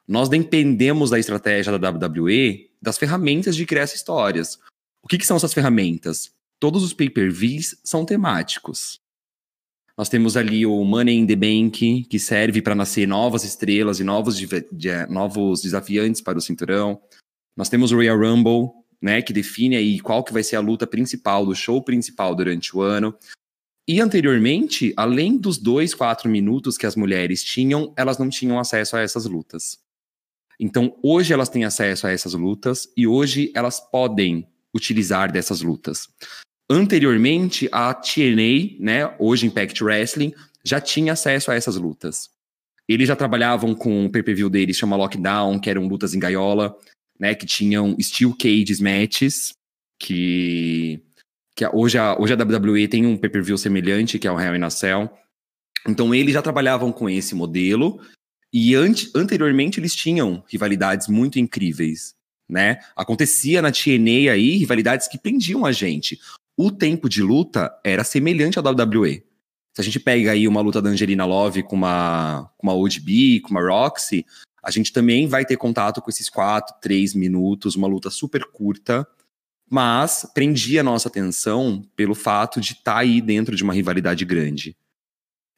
nós dependemos da estratégia da WWE das ferramentas de criar essas histórias. O que, que são essas ferramentas? Todos os pay-per-views são temáticos. Nós temos ali o Money in the Bank, que serve para nascer novas estrelas e novos, de, novos desafiantes para o cinturão. Nós temos o Royal Rumble, né, que define aí qual que vai ser a luta principal do show principal durante o ano. E anteriormente, além dos dois, quatro minutos que as mulheres tinham, elas não tinham acesso a essas lutas. Então, hoje elas têm acesso a essas lutas e hoje elas podem utilizar dessas lutas. Anteriormente, a TNA, né, hoje Impact Wrestling, já tinha acesso a essas lutas. Eles já trabalhavam com o pay-per-view deles, chama Lockdown, que eram lutas em gaiola, né, que tinham Steel Cages matches, que, que hoje, a, hoje a WWE tem um pay-per-view semelhante, que é o Hell in a Cell. Então, eles já trabalhavam com esse modelo, e ante, anteriormente eles tinham rivalidades muito incríveis, né? Acontecia na TNA aí rivalidades que prendiam a gente o tempo de luta era semelhante ao WWE. Se a gente pega aí uma luta da Angelina Love com uma, com uma ODB, com uma Roxy, a gente também vai ter contato com esses quatro, três minutos, uma luta super curta, mas prendia a nossa atenção pelo fato de estar tá aí dentro de uma rivalidade grande.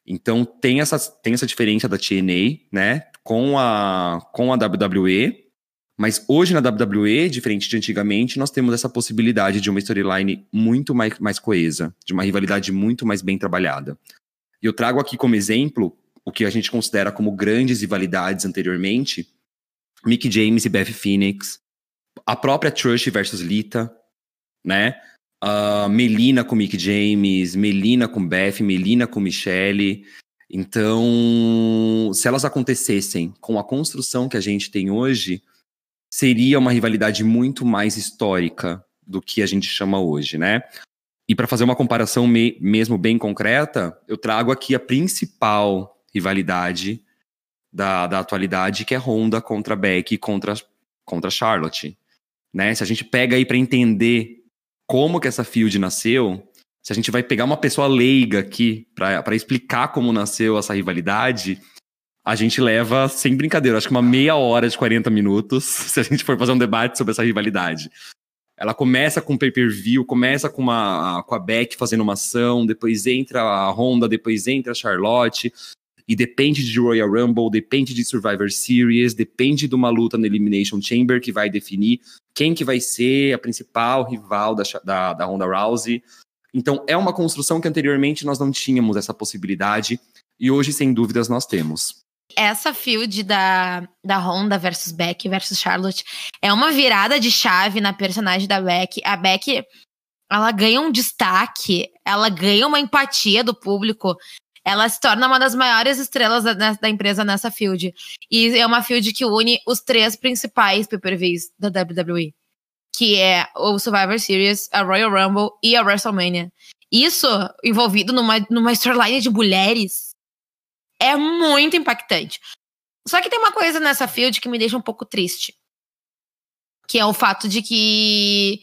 Então tem essa, tem essa diferença da TNA, né, com a, com a WWE, mas hoje na WWE, diferente de antigamente, nós temos essa possibilidade de uma storyline muito mais, mais coesa, de uma rivalidade muito mais bem trabalhada. E eu trago aqui como exemplo o que a gente considera como grandes rivalidades anteriormente: Mick James e Beth Phoenix, a própria Trush versus Lita, né? Uh, Melina com Mick James, Melina com Beth, Melina com Michelle. Então, se elas acontecessem com a construção que a gente tem hoje, seria uma rivalidade muito mais histórica do que a gente chama hoje, né? E para fazer uma comparação me mesmo bem concreta, eu trago aqui a principal rivalidade da, da atualidade, que é Honda contra Becky contra, contra Charlotte. Né? Se a gente pega aí para entender como que essa field nasceu, se a gente vai pegar uma pessoa leiga aqui para explicar como nasceu essa rivalidade, a gente leva, sem brincadeira, acho que uma meia hora de 40 minutos, se a gente for fazer um debate sobre essa rivalidade. Ela começa com pay-per-view, começa com, uma, com a Beck fazendo uma ação, depois entra a Honda, depois entra a Charlotte, e depende de Royal Rumble, depende de Survivor Series, depende de uma luta no Elimination Chamber que vai definir quem que vai ser a principal rival da, da, da Ronda Rousey. Então, é uma construção que anteriormente nós não tínhamos essa possibilidade, e hoje, sem dúvidas, nós temos essa field da, da Honda versus Beck versus Charlotte é uma virada de chave na personagem da Beck. A Beck, ela ganha um destaque, ela ganha uma empatia do público. Ela se torna uma das maiores estrelas da, da empresa nessa field. E é uma field que une os três principais pay-per-views da WWE. Que é o Survivor Series, a Royal Rumble e a WrestleMania. Isso envolvido numa, numa storyline de mulheres é muito impactante. Só que tem uma coisa nessa field que me deixa um pouco triste. Que é o fato de que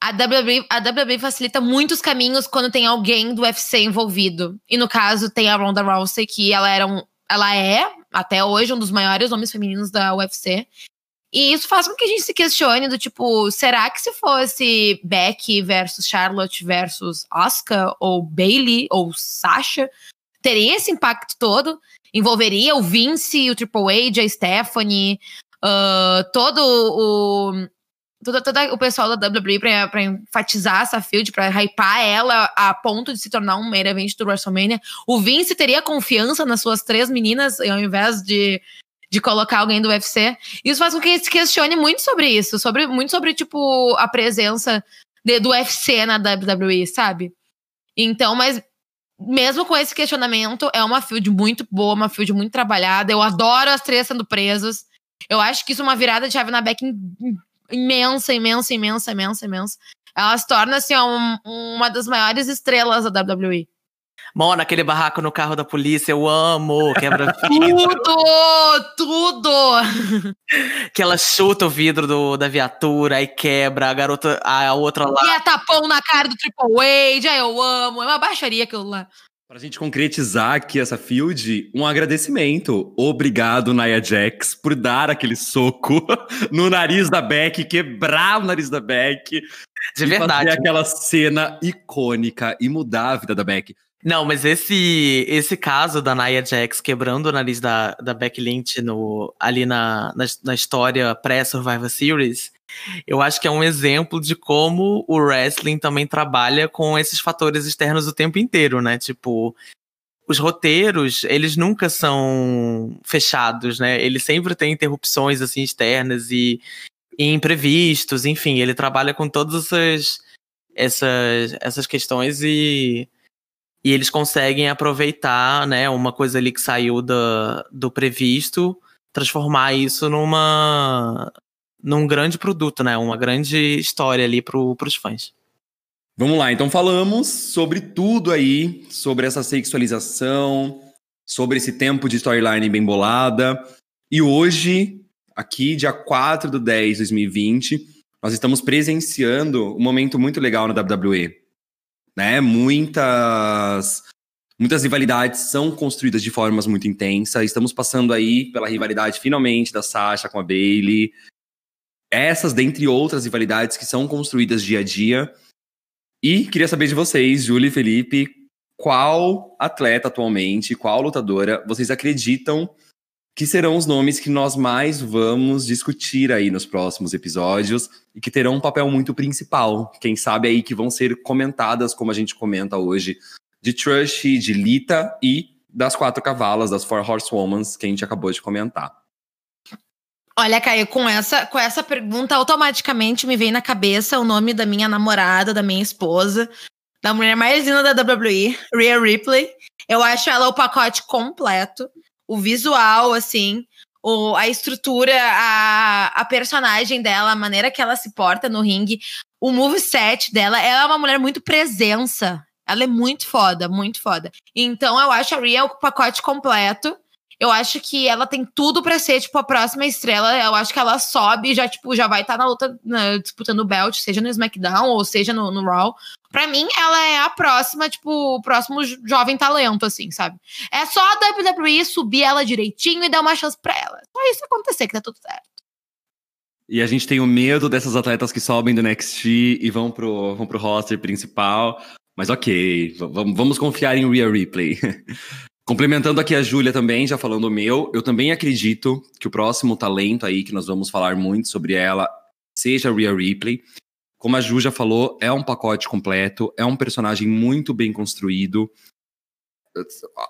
a WWE, a WWE facilita muitos caminhos quando tem alguém do UFC envolvido. E no caso, tem a Ronda Rousey, que ela era um, ela é, até hoje, um dos maiores nomes femininos da UFC. E isso faz com que a gente se questione do tipo, será que se fosse Becky versus Charlotte versus Asuka, ou Bailey, ou Sasha, teria esse impacto todo. Envolveria o Vince, o Triple H, a Stephanie, uh, todo o. Todo, todo o pessoal da WWE pra, pra enfatizar essa field, pra hypar ela a ponto de se tornar um main event do WrestleMania. O Vince teria confiança nas suas três meninas, ao invés de, de colocar alguém do UFC. Isso faz com que se questione muito sobre isso, sobre, muito sobre, tipo, a presença de, do UFC na WWE, sabe? Então, mas mesmo com esse questionamento, é uma field muito boa, uma field muito trabalhada. Eu adoro as três sendo presas. Eu acho que isso é uma virada de chave na Beck imensa, imensa, imensa, imensa, imensa. ela se torna assim, um, uma das maiores estrelas da WWE. Mano, aquele barraco no carro da polícia, eu amo. Quebra tudo! Tudo! que ela chuta o vidro do, da viatura e quebra, a garota, a outra lá. E a tapão na cara do Triple H, aí eu amo. É uma baixaria aquilo lá. Pra gente concretizar aqui essa field, um agradecimento. Obrigado, Nia Jax, por dar aquele soco no nariz da Beck, quebrar o nariz da Beck. De verdade. Fazer aquela cena icônica e mudar a vida da Beck. Não, mas esse esse caso da Nia Jax quebrando o nariz da, da Becky Lynch no, ali na, na, na história pré-Survivor Series, eu acho que é um exemplo de como o wrestling também trabalha com esses fatores externos o tempo inteiro, né? Tipo, os roteiros, eles nunca são fechados, né? Ele sempre tem interrupções assim externas e, e imprevistos, enfim, ele trabalha com todas essas essas, essas questões e e eles conseguem aproveitar, né, uma coisa ali que saiu do, do previsto, transformar isso numa num grande produto, né, uma grande história ali para os fãs. Vamos lá, então falamos sobre tudo aí, sobre essa sexualização, sobre esse tempo de storyline bem bolada. E hoje, aqui, dia 4 do 10 de 2020, nós estamos presenciando um momento muito legal na WWE né? Muitas muitas rivalidades são construídas de formas muito intensas. Estamos passando aí pela rivalidade finalmente da Sasha com a Bailey. Essas, dentre outras rivalidades que são construídas dia a dia. E queria saber de vocês, Júlia e Felipe, qual atleta atualmente, qual lutadora vocês acreditam que serão os nomes que nós mais vamos discutir aí nos próximos episódios e que terão um papel muito principal. Quem sabe aí que vão ser comentadas, como a gente comenta hoje, de Trush, de Lita e das quatro cavalas, das Four Horsewomen, que a gente acabou de comentar. Olha, Caio, com essa, com essa pergunta, automaticamente me vem na cabeça o nome da minha namorada, da minha esposa, da mulher mais linda da WWE, Rhea Ripley. Eu acho ela o pacote completo o visual, assim, o, a estrutura, a, a personagem dela, a maneira que ela se porta no ringue, o moveset dela, ela é uma mulher muito presença. Ela é muito foda, muito foda. Então eu acho a Rhea o pacote completo. Eu acho que ela tem tudo para ser, tipo, a próxima estrela. Eu acho que ela sobe já, tipo, já vai estar tá na luta, né, disputando o belt, seja no SmackDown ou seja no, no Raw. Pra mim, ela é a próxima, tipo, o próximo jovem talento, assim, sabe? É só a WWE subir ela direitinho e dar uma chance pra ela. Só isso acontecer, que tá tudo certo. E a gente tem o medo dessas atletas que sobem do NXT e vão pro, vão pro roster principal. Mas ok, vamos confiar em Rhea Ripley. Complementando aqui a Júlia também, já falando o meu, eu também acredito que o próximo talento aí, que nós vamos falar muito sobre ela, seja a Rhea Ripley. Como a Ju já falou, é um pacote completo, é um personagem muito bem construído.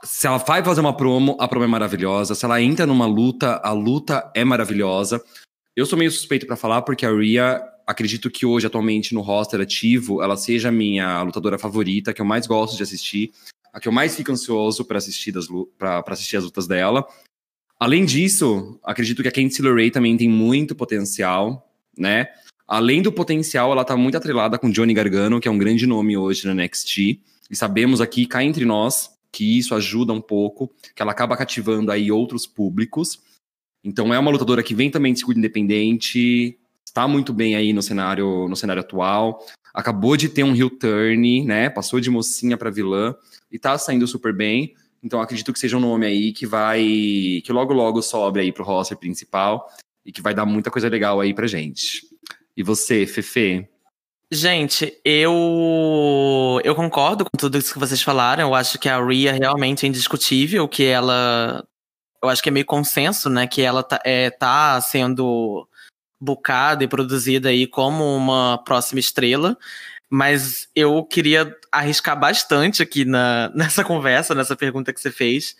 Se ela vai fazer uma promo, a promo é maravilhosa. Se ela entra numa luta, a luta é maravilhosa. Eu sou meio suspeito para falar porque a Rhea, acredito que hoje, atualmente, no roster ativo, ela seja a minha lutadora favorita, que eu mais gosto de assistir, a que eu mais fico ansioso para assistir, assistir as lutas dela. Além disso, acredito que a Candice LeRae também tem muito potencial, né? Além do potencial, ela tá muito atrelada com Johnny Gargano, que é um grande nome hoje na NXT. E sabemos aqui, cá entre nós, que isso ajuda um pouco, que ela acaba cativando aí outros públicos. Então é uma lutadora que vem também de seguro independente, está muito bem aí no cenário, no cenário atual. Acabou de ter um heel turn, né? Passou de mocinha para vilã e tá saindo super bem. Então acredito que seja um nome aí que vai que logo logo sobe aí pro roster principal e que vai dar muita coisa legal aí pra gente. E você, Fefe? Gente, eu eu concordo com tudo isso que vocês falaram. Eu acho que a Ria realmente é indiscutível, que ela eu acho que é meio consenso, né, que ela tá, é, tá sendo bucada e produzida aí como uma próxima estrela. Mas eu queria arriscar bastante aqui na, nessa conversa, nessa pergunta que você fez.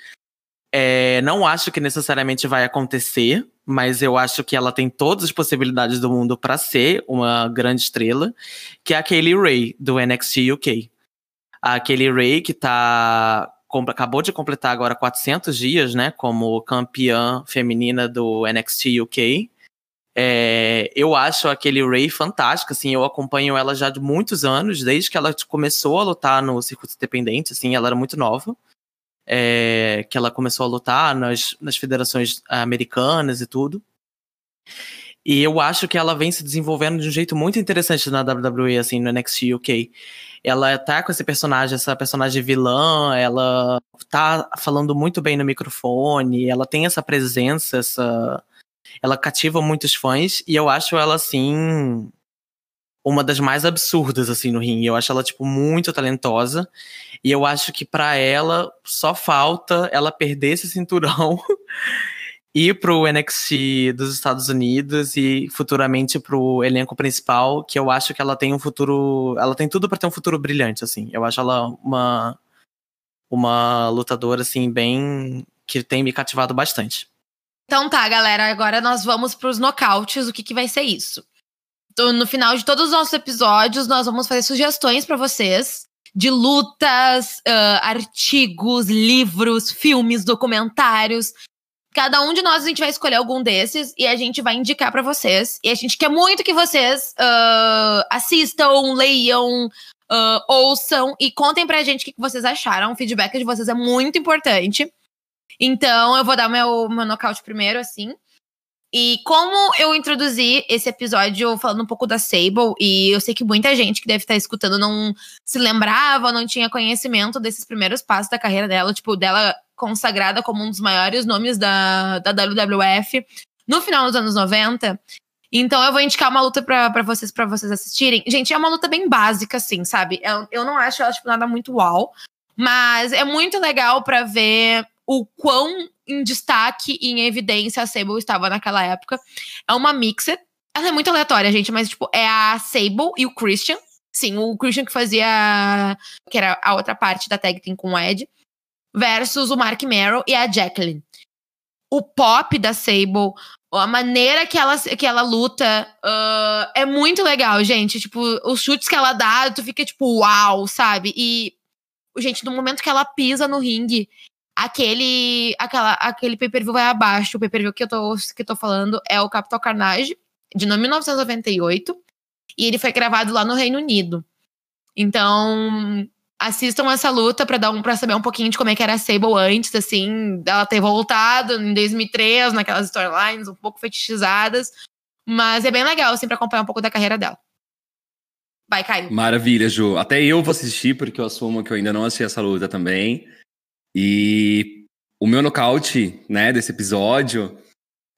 É, não acho que necessariamente vai acontecer, mas eu acho que ela tem todas as possibilidades do mundo para ser uma grande estrela, que é a Kaylee Ray, do NXT UK. A Kaylee Ray, que tá, acabou de completar agora 400 dias, né, como campeã feminina do NXT UK. É, eu acho aquele Ray fantástico, assim, eu acompanho ela já de muitos anos, desde que ela começou a lutar no circuito independente, assim, ela era muito nova. É, que ela começou a lutar nas, nas federações americanas e tudo. E eu acho que ela vem se desenvolvendo de um jeito muito interessante na WWE, assim, no NXT UK. Ela tá com esse personagem, essa personagem vilã, ela tá falando muito bem no microfone, ela tem essa presença, essa. Ela cativa muitos fãs, e eu acho ela, assim, uma das mais absurdas, assim, no ringue. Eu acho ela, tipo, muito talentosa. E eu acho que para ela só falta ela perder esse cinturão ir pro NXT dos Estados Unidos e futuramente pro elenco principal, que eu acho que ela tem um futuro, ela tem tudo para ter um futuro brilhante assim. Eu acho ela uma uma lutadora assim bem que tem me cativado bastante. Então tá, galera, agora nós vamos pros nocautes, o que que vai ser isso? No final de todos os nossos episódios, nós vamos fazer sugestões para vocês de lutas, uh, artigos, livros, filmes, documentários Cada um de nós a gente vai escolher algum desses e a gente vai indicar para vocês. E a gente quer muito que vocês uh, assistam, leiam, uh, ouçam e contem pra gente o que vocês acharam. O feedback de vocês é muito importante. Então, eu vou dar meu, meu nocaute primeiro, assim. E como eu introduzi esse episódio falando um pouco da Sable, e eu sei que muita gente que deve estar escutando não se lembrava, não tinha conhecimento desses primeiros passos da carreira dela, tipo, dela consagrada como um dos maiores nomes da, da WWF no final dos anos 90. Então eu vou indicar uma luta para vocês para vocês assistirem. Gente, é uma luta bem básica, assim, sabe? Eu, eu não acho ela tipo, nada muito uau, mas é muito legal para ver o quão em destaque e em evidência a Sable estava naquela época. É uma mixed. Ela é muito aleatória, gente, mas tipo, é a Sable e o Christian. Sim, o Christian que fazia. que era a outra parte da tag team com o Ed versus o Mark Merrill e a Jacqueline. O pop da Sable, a maneira que ela, que ela luta uh, é muito legal, gente. Tipo, os chutes que ela dá, tu fica tipo, uau, sabe? E, gente, no momento que ela pisa no ringue, aquele, aquela, aquele pay-per-view vai abaixo. O pay-per-view que eu, tô, que eu tô falando é o Capital Carnage, de 1998. E ele foi gravado lá no Reino Unido. Então, assistam essa luta para dar um para saber um pouquinho de como é que era a Sable antes, assim, dela ter voltado em 2003 naquelas storylines um pouco fetichizadas, mas é bem legal assim para acompanhar um pouco da carreira dela. Vai, Caio. Maravilha, Ju. Até eu vou assistir porque eu assumo que eu ainda não assisti essa luta também. E o meu nocaute, né, desse episódio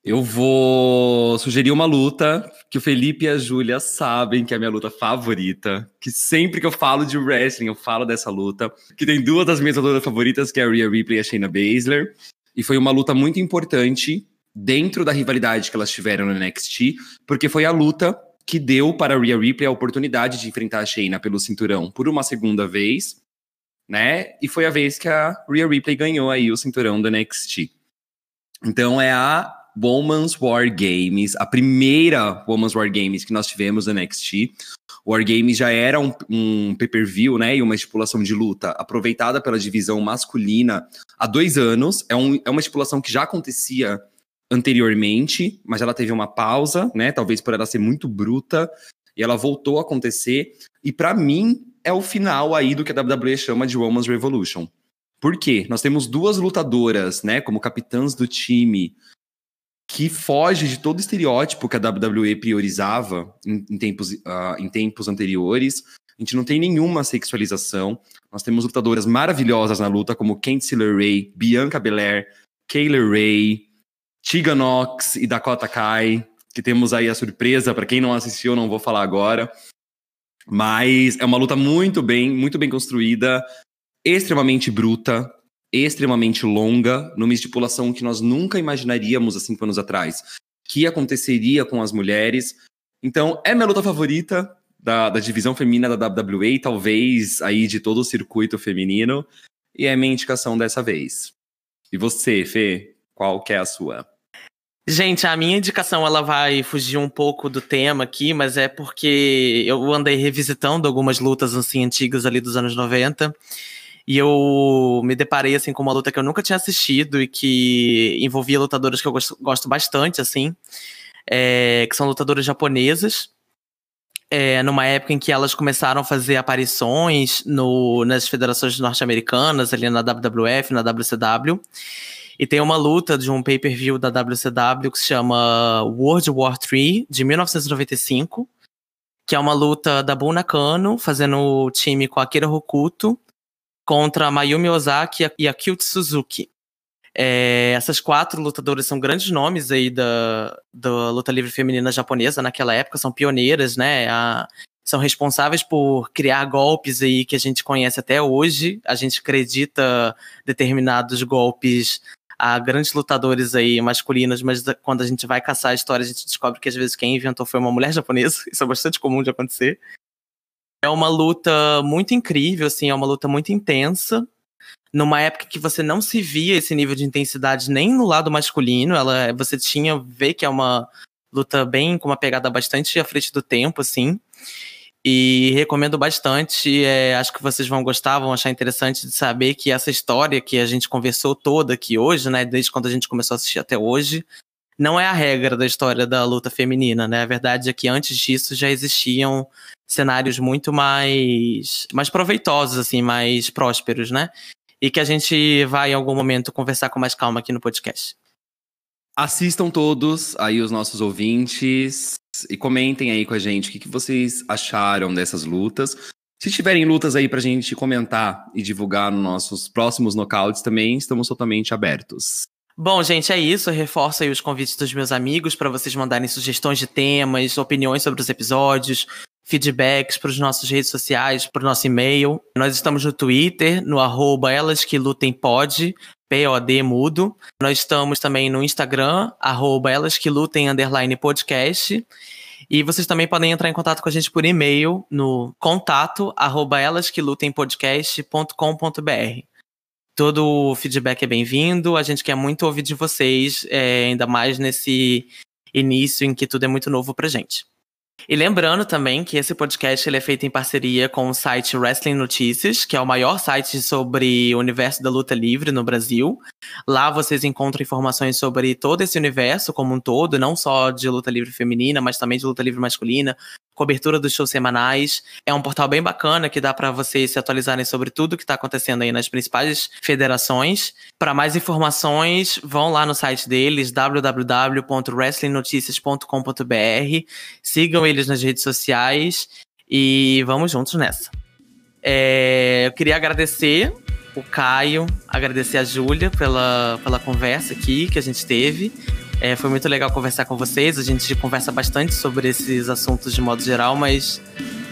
eu vou sugerir uma luta que o Felipe e a Júlia sabem que é a minha luta favorita. Que sempre que eu falo de wrestling, eu falo dessa luta. Que tem duas das minhas lutas favoritas, que é a Rhea Ripley e a Shayna Baszler. E foi uma luta muito importante dentro da rivalidade que elas tiveram no NXT, porque foi a luta que deu para a Rhea Ripley a oportunidade de enfrentar a Shayna pelo cinturão por uma segunda vez, né? E foi a vez que a Rhea Ripley ganhou aí o cinturão do NXT. Então é a Women's War Games, a primeira Women's War Games que nós tivemos no NXT. War Games já era um, um pay-per-view, né, e uma estipulação de luta aproveitada pela divisão masculina há dois anos. É, um, é uma estipulação que já acontecia anteriormente, mas ela teve uma pausa, né, talvez por ela ser muito bruta, e ela voltou a acontecer. E para mim é o final aí do que a WWE chama de Women's Revolution. Por quê? Nós temos duas lutadoras, né, como capitãs do time, que foge de todo estereótipo que a WWE priorizava em, em tempos, uh, em tempos anteriores. A gente não tem nenhuma sexualização. Nós temos lutadoras maravilhosas na luta, como Candice LeRae, Bianca Belair, Kayla Ray, Tegan Nox e Dakota Kai, que temos aí a surpresa, para quem não assistiu, não vou falar agora. Mas é uma luta muito bem, muito bem construída, extremamente bruta, extremamente longa, numa estipulação que nós nunca imaginaríamos há cinco anos atrás, que aconteceria com as mulheres. Então, é minha luta favorita da, da divisão feminina da WWE, talvez aí de todo o circuito feminino, e é minha indicação dessa vez. E você, Fê, qual que é a sua? Gente, a minha indicação ela vai fugir um pouco do tema aqui, mas é porque eu andei revisitando algumas lutas assim antigas ali dos anos 90 e eu me deparei, assim, com uma luta que eu nunca tinha assistido e que envolvia lutadoras que eu gosto, gosto bastante, assim. é, que são lutadoras japonesas. É, numa época em que elas começaram a fazer aparições no, nas federações norte-americanas, ali na WWF, na WCW. E tem uma luta de um pay-per-view da WCW que se chama World War III, de 1995, que é uma luta da Buna Nakano, fazendo time com a Akira Hokuto, contra Mayumi Ozaki e a Kyuchi Suzuki. É, essas quatro lutadoras são grandes nomes aí da, da luta livre feminina japonesa naquela época, são pioneiras, né? A, são responsáveis por criar golpes aí que a gente conhece até hoje. A gente acredita determinados golpes a grandes lutadores aí masculinos, mas quando a gente vai caçar a história, a gente descobre que às vezes quem inventou foi uma mulher japonesa. Isso é bastante comum de acontecer. É uma luta muito incrível, assim, é uma luta muito intensa. Numa época que você não se via esse nível de intensidade nem no lado masculino, ela, você tinha ver que é uma luta bem com uma pegada bastante à frente do tempo, assim. E recomendo bastante. É, acho que vocês vão gostar, vão achar interessante de saber que essa história que a gente conversou toda aqui hoje, né? Desde quando a gente começou a assistir até hoje, não é a regra da história da luta feminina, né? A verdade é que antes disso já existiam cenários muito mais, mais proveitosos, assim, mais prósperos, né? E que a gente vai em algum momento conversar com mais calma aqui no podcast. Assistam todos aí os nossos ouvintes e comentem aí com a gente o que, que vocês acharam dessas lutas. Se tiverem lutas aí pra gente comentar e divulgar nos nossos próximos nocautes também, estamos totalmente abertos. Bom, gente, é isso. Eu reforço aí os convites dos meus amigos para vocês mandarem sugestões de temas, opiniões sobre os episódios, feedbacks para os nossos redes sociais, para o nosso e-mail. Nós estamos no Twitter, no arroba POD mudo. Nós estamos também no Instagram, arroba elas que lutem underline podcast. E vocês também podem entrar em contato com a gente por e-mail no contato arroba elas que lutem podcast.com.br. Todo o feedback é bem-vindo. A gente quer muito ouvir de vocês, é, ainda mais nesse início em que tudo é muito novo pra gente. E lembrando também que esse podcast ele é feito em parceria com o site Wrestling Notícias, que é o maior site sobre o universo da luta livre no Brasil. Lá vocês encontram informações sobre todo esse universo como um todo, não só de luta livre feminina, mas também de luta livre masculina, cobertura dos shows semanais. É um portal bem bacana que dá para vocês se atualizarem sobre tudo que está acontecendo aí nas principais federações. Para mais informações, vão lá no site deles, www.wrestlingnoticias.com.br. Sigam eles nas redes sociais e vamos juntos nessa. É, eu queria agradecer o Caio, agradecer a Júlia pela, pela conversa aqui que a gente teve. É, foi muito legal conversar com vocês. A gente conversa bastante sobre esses assuntos de modo geral, mas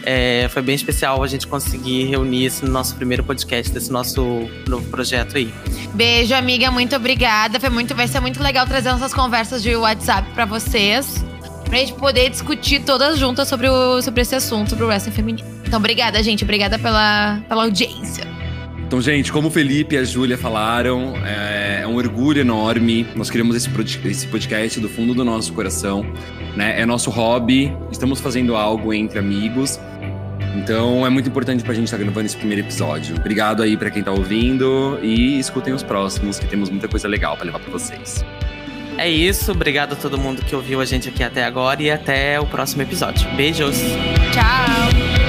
é, foi bem especial a gente conseguir reunir no nosso primeiro podcast desse nosso novo projeto aí. Beijo, amiga. Muito obrigada. Foi muito, vai ser muito legal trazer essas conversas de WhatsApp para vocês. Pra gente poder discutir todas juntas sobre, o, sobre esse assunto, sobre o wrestling feminino. Então, obrigada, gente. Obrigada pela, pela audiência. Então, gente, como o Felipe e a Júlia falaram, é, é um orgulho enorme. Nós criamos esse podcast do fundo do nosso coração. Né? É nosso hobby, estamos fazendo algo entre amigos. Então é muito importante pra gente estar tá gravando esse primeiro episódio. Obrigado aí para quem tá ouvindo e escutem os próximos, que temos muita coisa legal para levar para vocês. É isso, obrigado a todo mundo que ouviu a gente aqui até agora e até o próximo episódio. Beijos. Tchau.